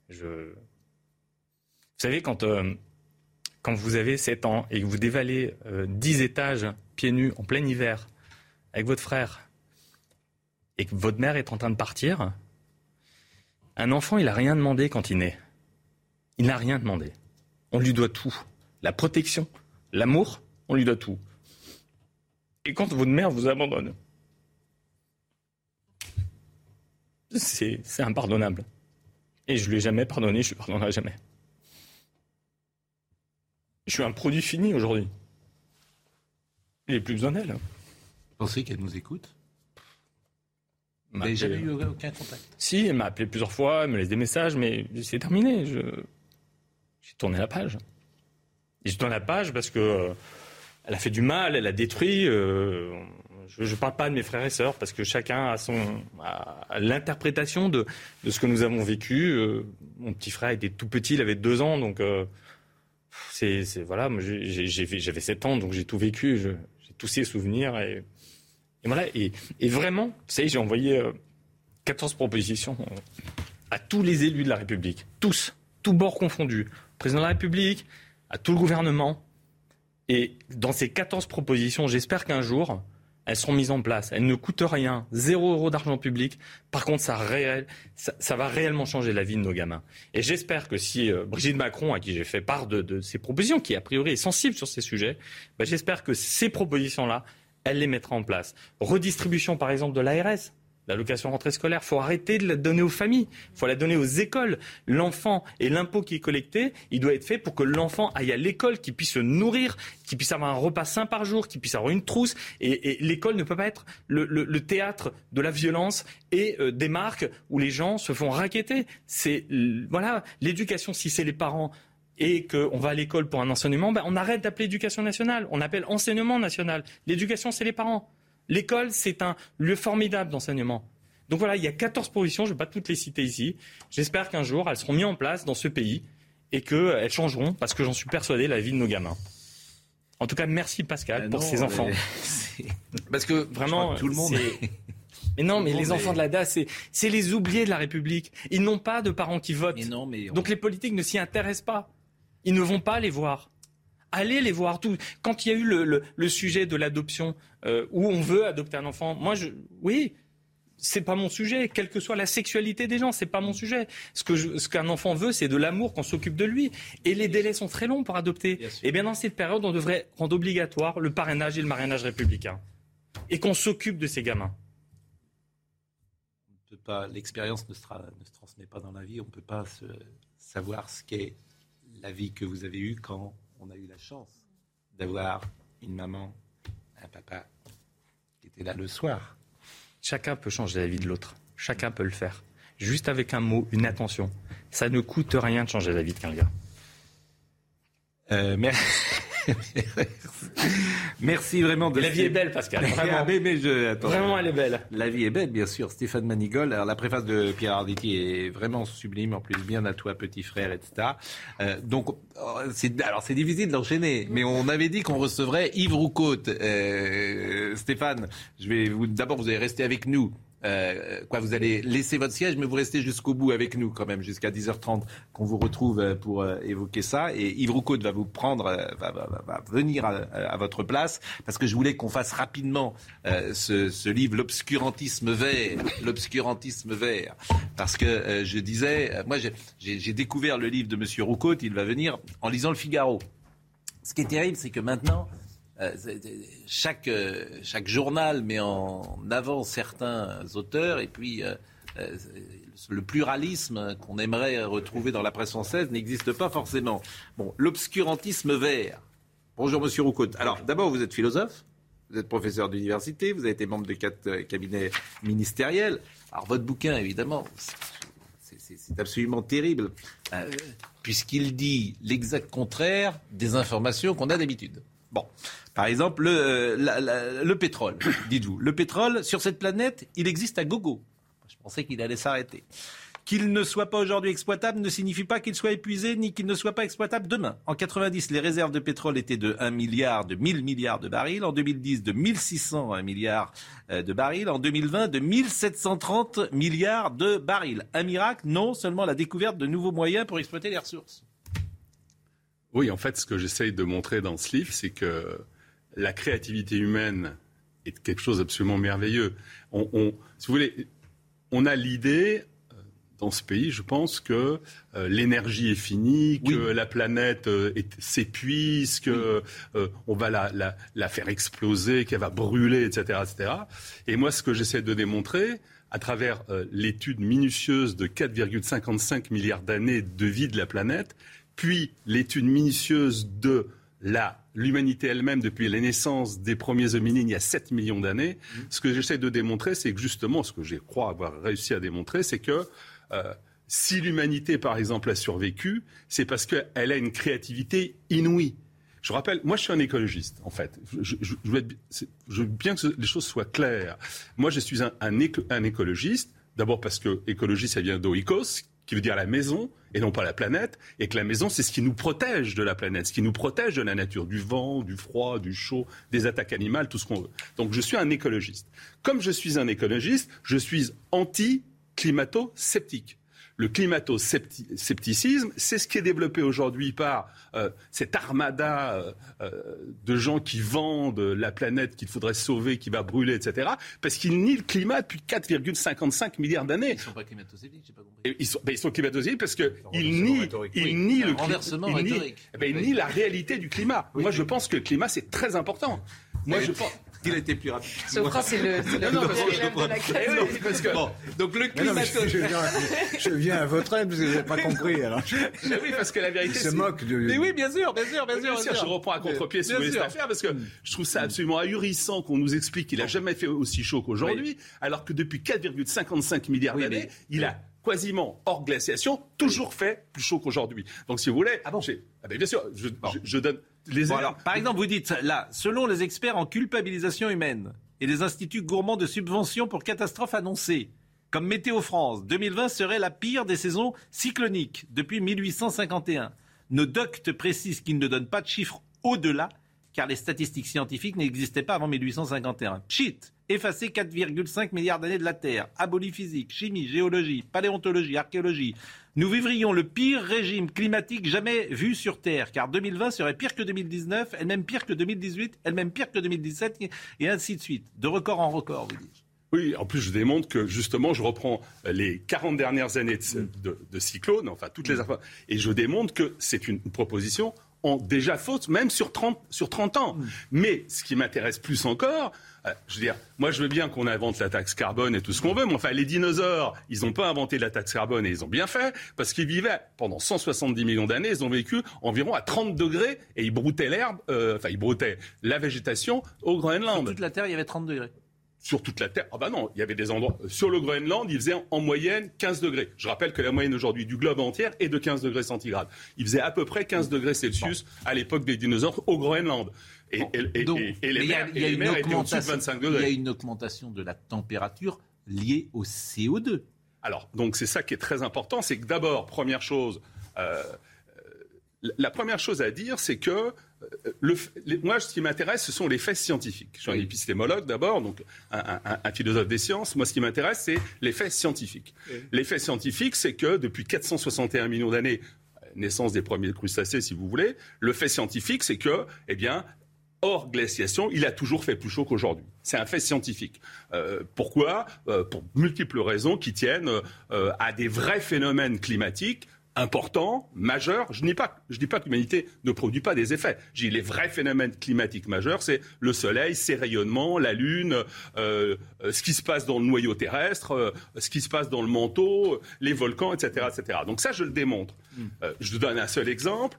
Je... Vous savez, quand, euh, quand vous avez 7 ans et que vous dévalez 10 euh, étages pieds nus en plein hiver avec votre frère et que votre mère est en train de partir, un enfant, il n'a rien demandé quand il naît. Il n'a rien demandé. On lui doit tout. La protection, l'amour, on lui doit tout. Et quand votre mère vous abandonne, c'est impardonnable. Et je ne lui ai jamais pardonné, je ne lui pardonnerai jamais. Je suis un produit fini aujourd'hui. Il n'est plus besoin d'elle. Pensez qu'elle nous écoute? Vous n'avez jamais eu aucun contact? Si, elle m'a appelé plusieurs fois, elle me laisse des messages, mais c'est terminé. J'ai tourné la page. J'ai tourné la page parce que euh, elle a fait du mal, elle a détruit. Euh, je ne parle pas de mes frères et sœurs parce que chacun a son l'interprétation de, de, ce que nous avons vécu. Euh, mon petit frère était tout petit, il avait deux ans, donc euh, c'est voilà. J'avais sept ans, donc j'ai tout vécu. Tous ces souvenirs et, voilà. Et, vraiment, vous savez, j'ai envoyé 14 euh, propositions à tous les élus de la République, tous, tous bords confondus, président de la République, à tout le gouvernement. Et dans ces 14 propositions, j'espère qu'un jour, elles seront mises en place. Elles ne coûtent rien, zéro euro d'argent public. Par contre, ça, va réellement changer la vie de nos gamins. Et j'espère que si euh, Brigitte Macron, à qui j'ai fait part de, de, ces propositions, qui a priori est sensible sur ces sujets, bah, j'espère que ces propositions-là, elle les mettra en place. Redistribution, par exemple, de l'ARS l'allocation rentrée scolaire. Il faut arrêter de la donner aux familles. Il faut la donner aux écoles. L'enfant et l'impôt qui est collecté, il doit être fait pour que l'enfant aille à l'école, qu'il puisse se nourrir, qu'il puisse avoir un repas sain par jour, qu'il puisse avoir une trousse. Et, l'école ne peut pas être le, théâtre de la violence et euh, des marques où les gens se font raqueter. Voilà l'éducation. Si c'est les parents et qu'on va à l'école pour un enseignement, ben on arrête d'appeler éducation nationale. On appelle enseignement national. L'éducation, c'est les parents. L'école, c'est un lieu formidable d'enseignement. Donc voilà, il y a 14 propositions, je ne vais pas toutes les citer ici. J'espère qu'un jour, elles seront mises en place dans ce pays et qu'elles changeront, parce que j'en suis persuadé, la vie de nos gamins. En tout cas, merci Pascal ah pour ces enfants. [laughs] Parce que vraiment, tout le monde. Mais non, mais les enfants de la DA, c'est les oubliés de la République. Ils n'ont pas de parents qui votent. Donc les politiques ne s'y intéressent pas. Ils ne vont pas les voir allez les voir. Tout. Quand il y a eu le, sujet de l'adoption, euh, où on veut adopter un enfant, moi, je, oui, c'est pas mon sujet, quelle que soit la sexualité des gens, c'est pas mon sujet. Ce que ce qu'un enfant veut, c'est de l'amour, qu'on s'occupe de lui. Et les délais sont très longs pour adopter. Et eh bien dans cette période, on devrait rendre obligatoire le parrainage et le mariage républicain, et qu'on s'occupe de ces gamins. L'expérience ne, se transmet pas dans la vie. On ne peut pas savoir ce qu'est la vie que vous avez eue quand on a eu la chance d'avoir une maman, un papa qui était là le soir Chacun peut changer la vie de l'autre. Chacun peut le faire. Juste avec un mot, une attention. Ça ne coûte rien de changer la vie de quelqu'un. Euh, merci. [laughs] Merci vraiment de. La vie est belle, Pascal. [laughs] Vraiment. vraiment, elle est belle. La vie est belle, bien sûr. Stéphane Manigol. Alors, la préface de Pierre Arditi est vraiment sublime. En plus, bien à toi, petit frère, etc. Euh, donc, oh, c'est, alors, c'est difficile d'enchaîner. Mais on avait dit qu'on recevrait Yves Roucaute. Euh, Stéphane, je vais vous, d'abord, vous allez rester avec nous euh, quoi, vous allez laisser votre siège, mais vous restez jusqu'au bout avec nous quand même, jusqu'à 10h30, qu'on vous retrouve euh, pour euh, évoquer ça. Et Yves Roucaud va vous prendre, va, venir à, votre place, parce que je voulais qu'on fasse rapidement ce, livre, l'obscurantisme vert, l'obscurantisme vert, parce que je disais, moi j'ai découvert le livre de Monsieur Roucaud, il va venir en lisant le Figaro. Ce qui est terrible, c'est que maintenant, euh, chaque, euh, chaque journal met en avant certains auteurs et puis euh, le pluralisme qu'on aimerait retrouver dans la presse française n'existe pas forcément. Bon, l'obscurantisme vert. Bonjour Monsieur Roucaud. Alors d'abord, vous êtes philosophe, vous êtes professeur d'université, vous avez été membre de quatre cabinets ministériels. Alors votre bouquin, évidemment, c'est absolument terrible, puisqu'il dit l'exact contraire des informations qu'on a d'habitude. Bon, par exemple, le, euh, le pétrole, [coughs] dites-vous. Le pétrole, sur cette planète, il existe à gogo. Je pensais qu'il allait s'arrêter. Qu'il ne soit pas aujourd'hui exploitable ne signifie pas qu'il soit épuisé ni qu'il ne soit pas exploitable demain. En 90, les réserves de pétrole étaient de 1 milliard, de 1000 milliards de barils. En 2010, de 1600 milliards euh, de barils. En 2020, de 1730 milliards de barils. Un miracle Non, seulement la découverte de nouveaux moyens pour exploiter les ressources. Oui, en fait, ce que j'essaye de montrer dans ce livre, c'est que la créativité humaine est quelque chose d'absolument merveilleux. On, si vous voulez, on a l'idée euh, dans ce pays, je pense que euh, l'énergie est finie, que la planète euh, s'épuise, que on va la, la, faire exploser, qu'elle va brûler, etc., etc. Et moi, ce que j'essaie de démontrer, à travers l'étude minutieuse de 4,55 milliards d'années de vie de la planète, puis l'étude minutieuse de l'humanité elle-même depuis la naissance des premiers hominines il y a 7 millions d'années. Mmh. Ce que j'essaie de démontrer, c'est que justement, ce que je crois avoir réussi à démontrer, c'est que euh, si l'humanité, par exemple, a survécu, c'est parce qu'elle a une créativité inouïe. Je rappelle, moi je suis un écologiste, en fait. Je, veux, bien que les choses soient claires. Moi je suis un, un écologiste, d'abord parce que écologie ça vient d'oikos, qui veut dire la maison et non pas la planète, et que la maison, c'est ce qui nous protège de la planète, ce qui nous protège de la nature, du vent, du froid, du chaud, des attaques animales, tout ce qu'on veut. Donc je suis un écologiste. Comme je suis un écologiste, je suis anti-climato-sceptique. Le climato-scepticisme, c'est ce qui est développé aujourd'hui par euh, cette armada euh, euh, de gens qui vendent la planète qu'il faudrait sauver, qui va brûler, etc. Parce qu'ils nient le climat depuis 4,55 milliards d'années. Ils ne sont pas climato-sceptiques, j'ai pas compris. Ils sont, ben, sont climato-sceptiques parce qu'ils nient, ils nient le renversement rhétorique. Eh ben, ils nient la réalité du climat. Moi, je pense que le climat, c'est très important. Moi, je pense il a été plus rapide. Sopra, c'est le, le non, de la crise. parce que, bon, donc le climato... Je, je, viens à votre aide parce que je n'ai pas compris. Alors. [laughs] oui, parce que la vérité, se moque de... Mais oui, bien sûr, bien sûr, bien sûr. Bien sûr, je reprends à contre-pied si vous voulez cette affaire parce que je trouve ça absolument ahurissant qu'on nous explique qu'il n'a jamais fait aussi chaud qu'aujourd'hui, alors que depuis 4,55 milliards d'années, il a quasiment hors glaciation, toujours fait plus chaud qu'aujourd'hui. Donc si vous voulez, ah bon ah ben, bien sûr, je, je donne par exemple, vous dites là, selon les experts en culpabilisation humaine et les instituts gourmands de subventions pour catastrophes annoncées, comme Météo France, 2020 serait la pire des saisons cycloniques depuis 1851. Nos doctes précisent qu'ils ne donnent pas de chiffres au-delà, car les statistiques scientifiques n'existaient pas avant 1851. Pchit Effacer 4,5 milliards d'années de la Terre, abolie physique, chimie, géologie, paléontologie, archéologie, nous vivrions le pire régime climatique jamais vu sur Terre, car 2020 serait pire que 2019, elle-même pire que 2018, elle-même pire que 2017, et ainsi de suite. De record en record, vous dites. Oui, en plus, je démontre que justement, je reprends les 40 dernières années de, de, cyclone, enfin toutes les affaires, et je démontre que c'est une proposition en déjà faute, même sur 30, sur 30 ans. Mm. Mais ce qui m'intéresse plus encore, je veux dire, moi je veux bien qu'on invente la taxe carbone et tout ce qu'on veut, mais enfin les dinosaures, ils n'ont pas inventé la taxe carbone et ils ont bien fait, parce qu'ils vivaient pendant 170 millions d'années, ils ont vécu environ à 30 degrés et ils broutaient l'herbe, euh, enfin ils broutaient la végétation au Groenland. Sur toute la Terre, il y avait 30 degrés sur toute la Terre. Ah ben non, il y avait des endroits. Sur le Groenland, il faisait en moyenne 15 degrés. Je rappelle que la moyenne aujourd'hui du globe entier est de 15 degrés centigrades. Il faisait à peu près 15 degrés Celsius à l'époque des dinosaures au Groenland. Et, les mers, étaient au-dessus de 25 degrés. Il y a une augmentation de la température liée au CO2. Alors, donc c'est ça qui est très important, c'est que d'abord, première chose, euh, la première chose à dire, c'est que le, moi, ce qui m'intéresse, ce sont les faits scientifiques. Je suis un épistémologue d'abord, donc un, philosophe des sciences. Moi, ce qui m'intéresse, c'est les faits scientifiques. Les faits scientifiques, c'est que depuis 461 millions d'années, naissance des premiers crustacés, si vous voulez, le fait scientifique, c'est que, eh bien, hors glaciation, il a toujours fait plus chaud qu'aujourd'hui. C'est un fait scientifique. Euh, pourquoi? Euh, Pour multiples raisons qui tiennent euh, à des vrais phénomènes climatiques important, majeur. Je ne dis pas, je dis pas que l'humanité ne produit pas des effets. Je dis les vrais phénomènes climatiques majeurs, c'est le Soleil, ses rayonnements, la Lune, ce qui se passe dans le noyau terrestre, ce qui se passe dans le manteau, les volcans, etc., etc. Donc ça, je le démontre. Hmm. je vous donne un seul exemple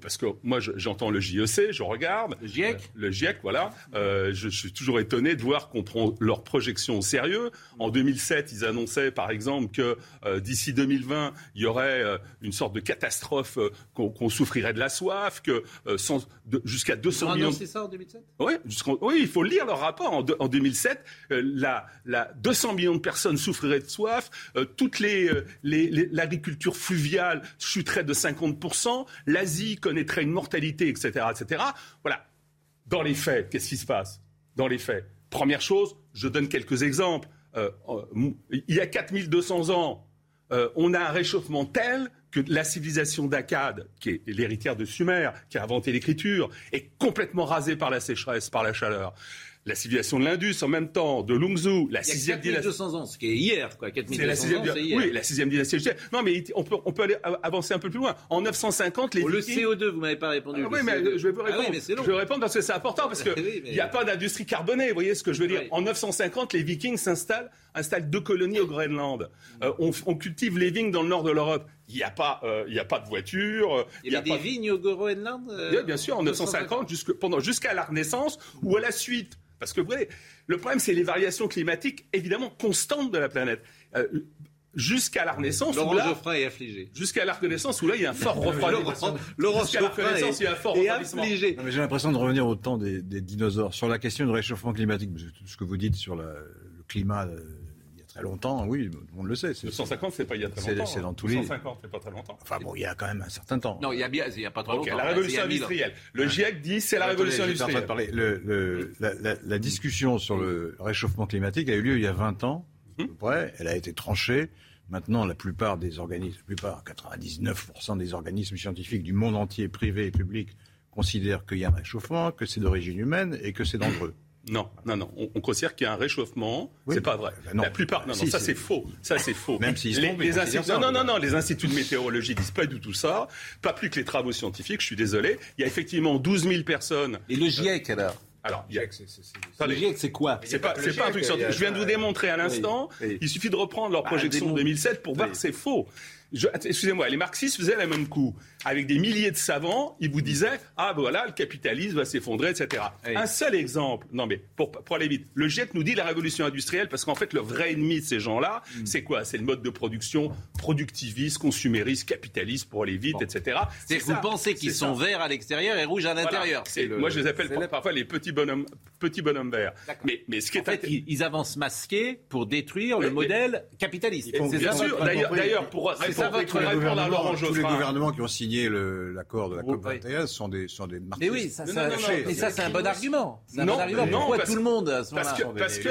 parce que moi j'entends le JEC, je regarde. Le GIEC euh, Le GIEC, voilà. Euh, je, suis toujours étonné de voir qu'on prend leurs projections au sérieux. En 2007, ils annonçaient par exemple que euh, d'ici 2020, il y aurait une sorte de catastrophe, qu'on souffrirait de la soif, que jusqu'à 200 Ils millions. annoncé ça en 2007 oui, oui, il faut lire leur rapport. En, en 2007, la, la 200 millions de personnes souffriraient de soif, toutes les l'agriculture fluviale chuterait de 50 l'Asie connaîtrait une mortalité, etc., etc. Voilà. Dans les faits, qu'est-ce qui se passe? Dans les faits, première chose, je donne quelques exemples. Euh, il y a 4200 ans, euh, on a un réchauffement tel que la civilisation d'Akkad, qui est l'héritière de Sumer, qui a inventé l'écriture, est complètement rasée par la sécheresse, par la chaleur la civilisation de l'Indus en même temps, de Lungzhou, la sixième dynastie. 200 ans, ce qui est hier, quoi. 4200 la sixième, ans, hier. Oui, la sixième dynastie. Non, mais on peut, on peut aller avancer un peu plus loin. En 950, les oh, Le CO2, vous m'avez pas répondu. Ah, oui, mais je vais vous répondre. Ah oui, je vais répondre parce que c'est important, parce [laughs] qu'il n'y oui, a pas d'industrie carbonée, vous voyez ce que je veux dire. En 950, les Vikings s'installent, installent deux colonies au Groenland. Euh, on, on, cultive les vignes dans le nord de l'Europe. Il n'y a, pas, euh, il y a pas de voiture. Il y, a, des vignes au Groenland euh, oui, Bien sûr, en 950, jusqu'à la Renaissance, ou à la suite parce que vous voyez, le problème, c'est les variations climatiques évidemment constantes de la planète. Euh, jusqu'à la Renaissance. Laurent là, Geoffrin est affligé. Jusqu'à la Renaissance où là il y a un fort refroidissement. Laurent Geoffrin est, il y a un fort refroidissement. Affligé. J'ai l'impression de revenir au temps des, dinosaures sur la question du réchauffement climatique. Ce que vous dites sur le climat euh, très longtemps, oui, on le sait. 150, c'est pas il y a très longtemps. C'est dans tous les. 150, c'est pas très longtemps. Enfin bon, il y a quand même un certain temps. Non, il y a bien, il y a pas très longtemps. la révolution industrielle. Le GIEC dit c'est la révolution industrielle. Parler. Le, la, la, discussion sur le réchauffement climatique a eu lieu il y a 20 ans, à peu hum. près. Elle a été tranchée. Maintenant, la plupart des organismes, la plupart, 99% des organismes scientifiques du monde entier, privés et publics, considèrent qu'il y a un réchauffement, que c'est d'origine humaine et que c'est dangereux. Non, non, non. On, considère qu'il y a un réchauffement. C'est pas vrai. Ben non. La plupart. Non, non, ça c'est faux. Ça c'est faux. Même si les, les instituts, non, non, non, non, les instituts de météorologie disent pas du tout ça. Pas plus que les travaux scientifiques. Je suis désolé. Il y a effectivement 12 000 personnes. Et le GIEC alors alors, le GIEC, c'est quoi C'est pas, pas, pas un truc scientifique. Je viens de vous démontrer à l'instant. Il suffit de reprendre leur bah, projection de 2007 pour voir que c'est faux. Excusez-moi, les marxistes faisaient le même coup. Avec des milliers de savants, ils vous disaient Ah, voilà, le capitalisme va s'effondrer, etc. Un seul exemple, non mais pour, pour aller vite, le GIEC nous dit la révolution industrielle parce qu'en fait, le vrai ennemi de ces gens-là, mm. c'est quoi? C'est le mode de production productiviste, consumériste, capitaliste pour aller vite, etc. C'est que vous pensez qu'ils sont verts à l'extérieur et rouges à l'intérieur. Moi, je les appelle parfois les petits bonhommes, petits bonhommes verts. Mais, mais ce qui est en fait, ils, avancent masqués pour détruire le modèle capitaliste. Bien sûr, d'ailleurs, pour tous les gouvernements qui ont signé l'accord de la COP 21 sont des, sont des Mais oui, ça, ça, mais ça c'est un bon argument. C'est un bon argument. Pourquoi tout le monde à ce parce que...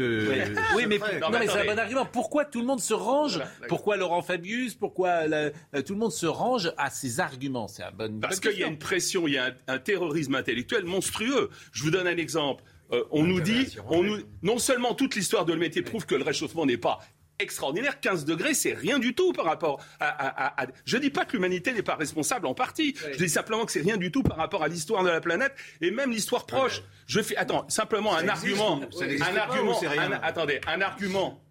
Euh, oui, mais, c'est un bon argument. Pourquoi tout le monde se range Pourquoi Laurent Fabius Pourquoi euh, tout le monde se range à ces arguments C'est un bon. Parce qu'il y a une pression, il y a un terrorisme intellectuel monstrueux. Je vous donne un exemple. euh, on nous dit, on nous, non seulement toute l'histoire de le métier prouve que le réchauffement n'est pas extraordinaire. 15 degrés, c'est rien du tout par rapport à. Je ne dis pas que l'humanité n'est pas responsable en partie. Je dis simplement que c'est rien du tout par rapport à l'histoire de la planète et même l'histoire proche. Je fais. Attends, simplement un argument. un argument. attendez, un argument.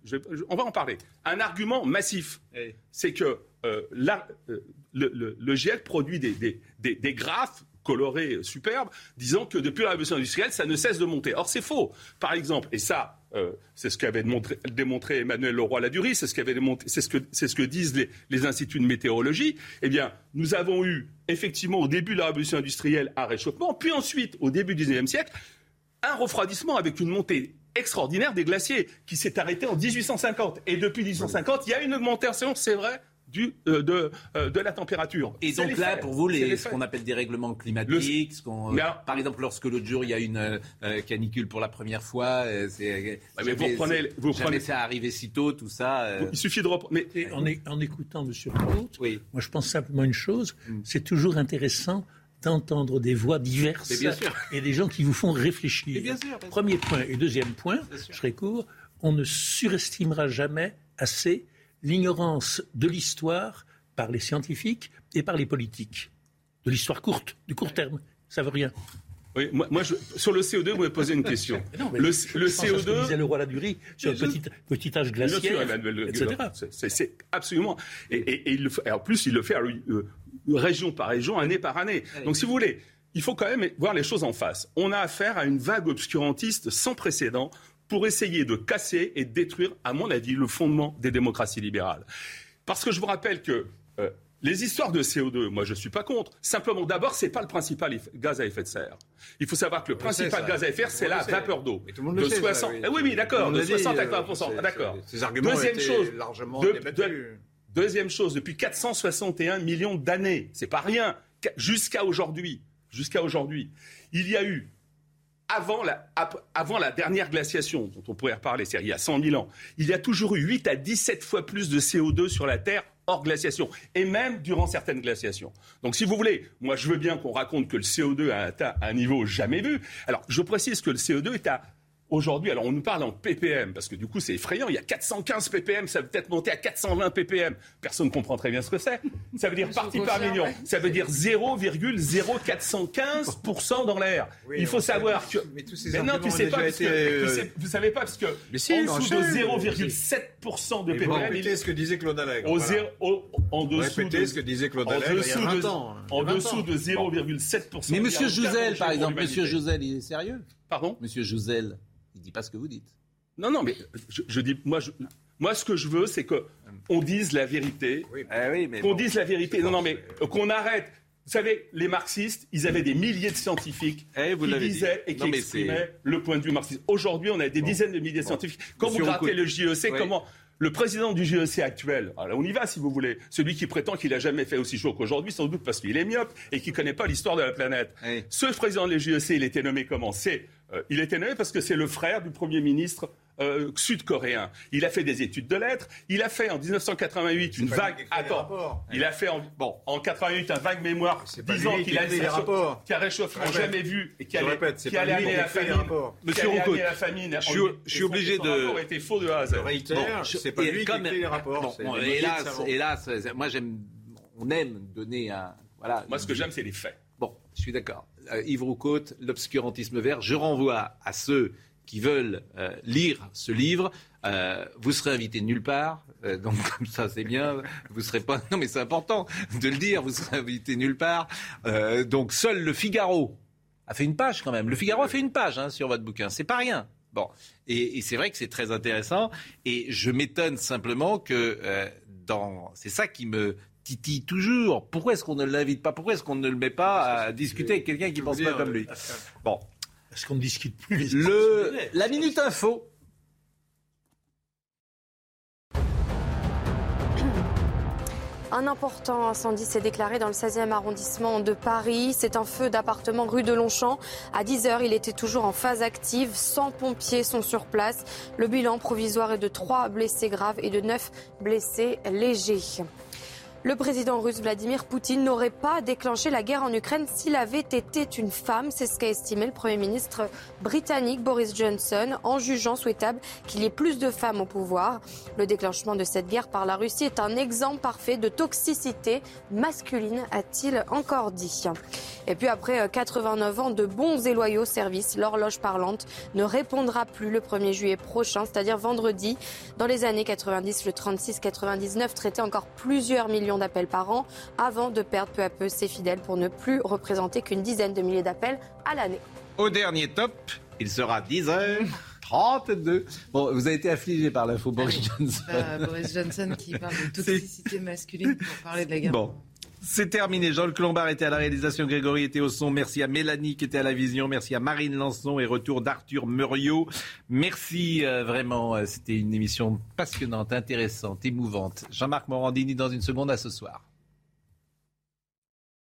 on va en parler. Un argument massif, c'est que euh, euh, le, le, GIEC produit des, des, des, des graphes colorés superbes, disant que depuis la révolution industrielle, ça ne cesse de monter. Or, c'est faux. Par exemple, et ça, euh, c'est ce qu'avait démontré, Emmanuel Leroy-Ladurie, c'est ce, c'est ce, que, disent les, instituts de météorologie. Eh bien, nous avons eu effectivement au début de la révolution industrielle un réchauffement, puis ensuite, au début du XIXe siècle, un refroidissement avec une montée extraordinaire des glaciers qui s'est arrêté en 1850. Et depuis 1850, il y a une augmentation, c'est vrai, du, euh, de, euh, de, la température. Et donc là, pour vous, les, ce qu'on appelle des règlements climatiques, par exemple, lorsque l'autre jour il y a une euh, canicule pour la première fois, c'est mais vous prenez, vous prenez, ça arrivé si tôt, tout ça. Il suffit de reprendre. Mais en, en, écoutant Monsieur Claude, oui. moi je pense simplement une chose, mm. c'est toujours intéressant d'entendre des voix diverses et des gens qui vous font réfléchir. Bien sûr, Premier point. Et deuxième point, je serai court, on ne surestimera jamais assez l'ignorance de l'histoire par les scientifiques et par les politiques. De l'histoire courte, du court terme. Ça veut rien. Oui, moi, sur le CO2, vous me posez une question. [laughs] le, le CO2. disait le roi Ladurie sur le petit, petit âge glaciaire. C'est absolument. Et, il en plus, il le fait euh, région par région, année par année. Donc, si vous voulez, il faut quand même voir les choses en face. On a affaire à une vague obscurantiste sans précédent pour essayer de casser et de détruire, à mon avis, le fondement des démocraties libérales. Parce que je vous rappelle que euh, les histoires de CO2, moi je ne suis pas contre. Simplement, d'abord, ce n'est pas le principal gaz à effet de serre. Il faut savoir que le principal gaz à effet de serre, c'est la vapeur d'eau. De 60... Eh oui, oui, d'accord, de 60 à 80 D'accord. Deuxième chose, largement Deuxième chose, depuis 461 millions d'années, c'est pas rien, jusqu'à aujourd'hui, jusqu'à aujourd'hui, il y a eu avant la, dernière glaciation, dont on pourrait reparler, c'est il y a 100 000 ans, il y a toujours eu 8 à 17 fois plus de CO2 sur la Terre hors glaciation, et même durant certaines glaciations. Donc si vous voulez, moi je veux bien qu'on raconte que le CO2 a atteint un niveau jamais vu. Alors je précise que le CO2 est à Aujourd'hui, alors on nous parle en ppm, parce que du coup c'est effrayant, il y a 415 ppm, ça peut être monté à 420 ppm. Personne ne comprend très bien ce que c'est. Ça veut dire partie par million. Ça veut dire 0,0415% dans l'air. il faut savoir que... Mais, tous ces non, tu sais pas, été... que, vous savez pas, parce que mais si, en dessous de 0,7% de ppm... Il... ce que disait Claude Allègre. Au zéro, en dessous de... ce que disait Claude Allègre il y a 20 ans. En dessous de 0,7%. Mais Monsieur Jouzel, par exemple, Monsieur Jouzel, il est sérieux? Pardon? Monsieur Jouzel il dit pas ce que vous dites. Non, non, mais je, dis, moi, moi, ce que je veux, c'est que on dise la vérité. Oui, mais qu'on dise la vérité. Non, non, mais qu'on arrête. Vous savez, les marxistes, ils avaient des milliers de scientifiques eh, qui disaient et qui exprimaient le point de vue marxiste. Aujourd'hui, on a des dizaines de milliers de scientifiques. Quand vous grattez le JEC, comment le président du GEC actuel, alors on y va si vous voulez, celui qui prétend qu'il n'a jamais fait aussi chaud qu'aujourd'hui, sans doute parce qu'il est myope et qu'il ne connaît pas l'histoire de la planète. Ce président du GEC, il était nommé comment? C'est il était nommé parce que c'est le frère du Premier ministre euh, sud-coréen. Il a fait des études de lettres. Il a fait en 1988 une vague. Attends, il a fait en, bon, en 88 un vague mémoire disant qu'il a des rapports, qui a réchauffement jamais vu et qui allait, qui allait amener la famine. Monsieur Roucault, la famine. Je suis obligé de. été faux de A à Z. c'est pas lui qui a écrit les rapports. hélas, hélas, moi j'aime, on aime donner un. Voilà. Moi, ce que j'aime, c'est les faits. Bon, je suis d'accord. Euh, Yves l'obscurantisme vert. Je renvoie à ceux qui veulent euh, lire ce livre. Euh, vous serez invité nulle part, donc [laughs] comme ça c'est bien. Vous serez pas. Non mais c'est important de le dire. Vous serez invité nulle part. donc seul le Figaro a fait une page quand même. Le Figaro a fait une page hein, sur votre bouquin. C'est pas rien. Bon, et, et c'est vrai que c'est très intéressant. Et je m'étonne simplement que dans. C'est ça qui me titille toujours. Pourquoi est-ce qu'on ne l'invite pas? Pourquoi est-ce qu'on ne le met pas à discuter avec quelqu'un qui ne pense pas comme lui? Bon. Est-ce qu'on ne discute plus les le, La Minute Info. Un important incendie s'est déclaré dans le 16e arrondissement de Paris. C'est un feu d'appartement rue de Longchamp. À 10h, il était toujours en phase active. 100 pompiers sont sur place. Le bilan provisoire est de 3 blessés graves et de 9 blessés légers. Le président russe Vladimir Poutine n'aurait pas déclenché la guerre en Ukraine s'il avait été une femme. C'est ce qu'a estimé le Premier ministre britannique Boris Johnson en jugeant souhaitable qu'il y ait plus de femmes au pouvoir. Le déclenchement de cette guerre par la Russie est un exemple parfait de toxicité masculine, a-t-il encore dit. Et puis après 89 ans de bons et loyaux services, l'horloge parlante ne répondra plus le 1er juillet prochain, c'est-à-dire vendredi. Dans les années 90, le 36-99 traitait encore plusieurs millions d'appels par an avant de perdre peu à peu ses fidèles pour ne plus représenter qu'une dizaine de milliers d'appels à l'année. Au dernier top, il sera 10h. 32. Bon, vous avez été affligé par l'info Boris Johnson. Euh, Boris Johnson qui parle de [laughs] toxicité masculine pour parler de la guerre. Bon, c'est terminé. Jean-Luc Lombard était à la réalisation, Grégory était au son. Merci à Mélanie qui était à la vision. Merci à Marine Lançon et retour d'Arthur Muriot. Merci euh, vraiment. Euh, c'était une émission passionnante, intéressante, émouvante. Jean-Marc Morandini dans une seconde à ce soir.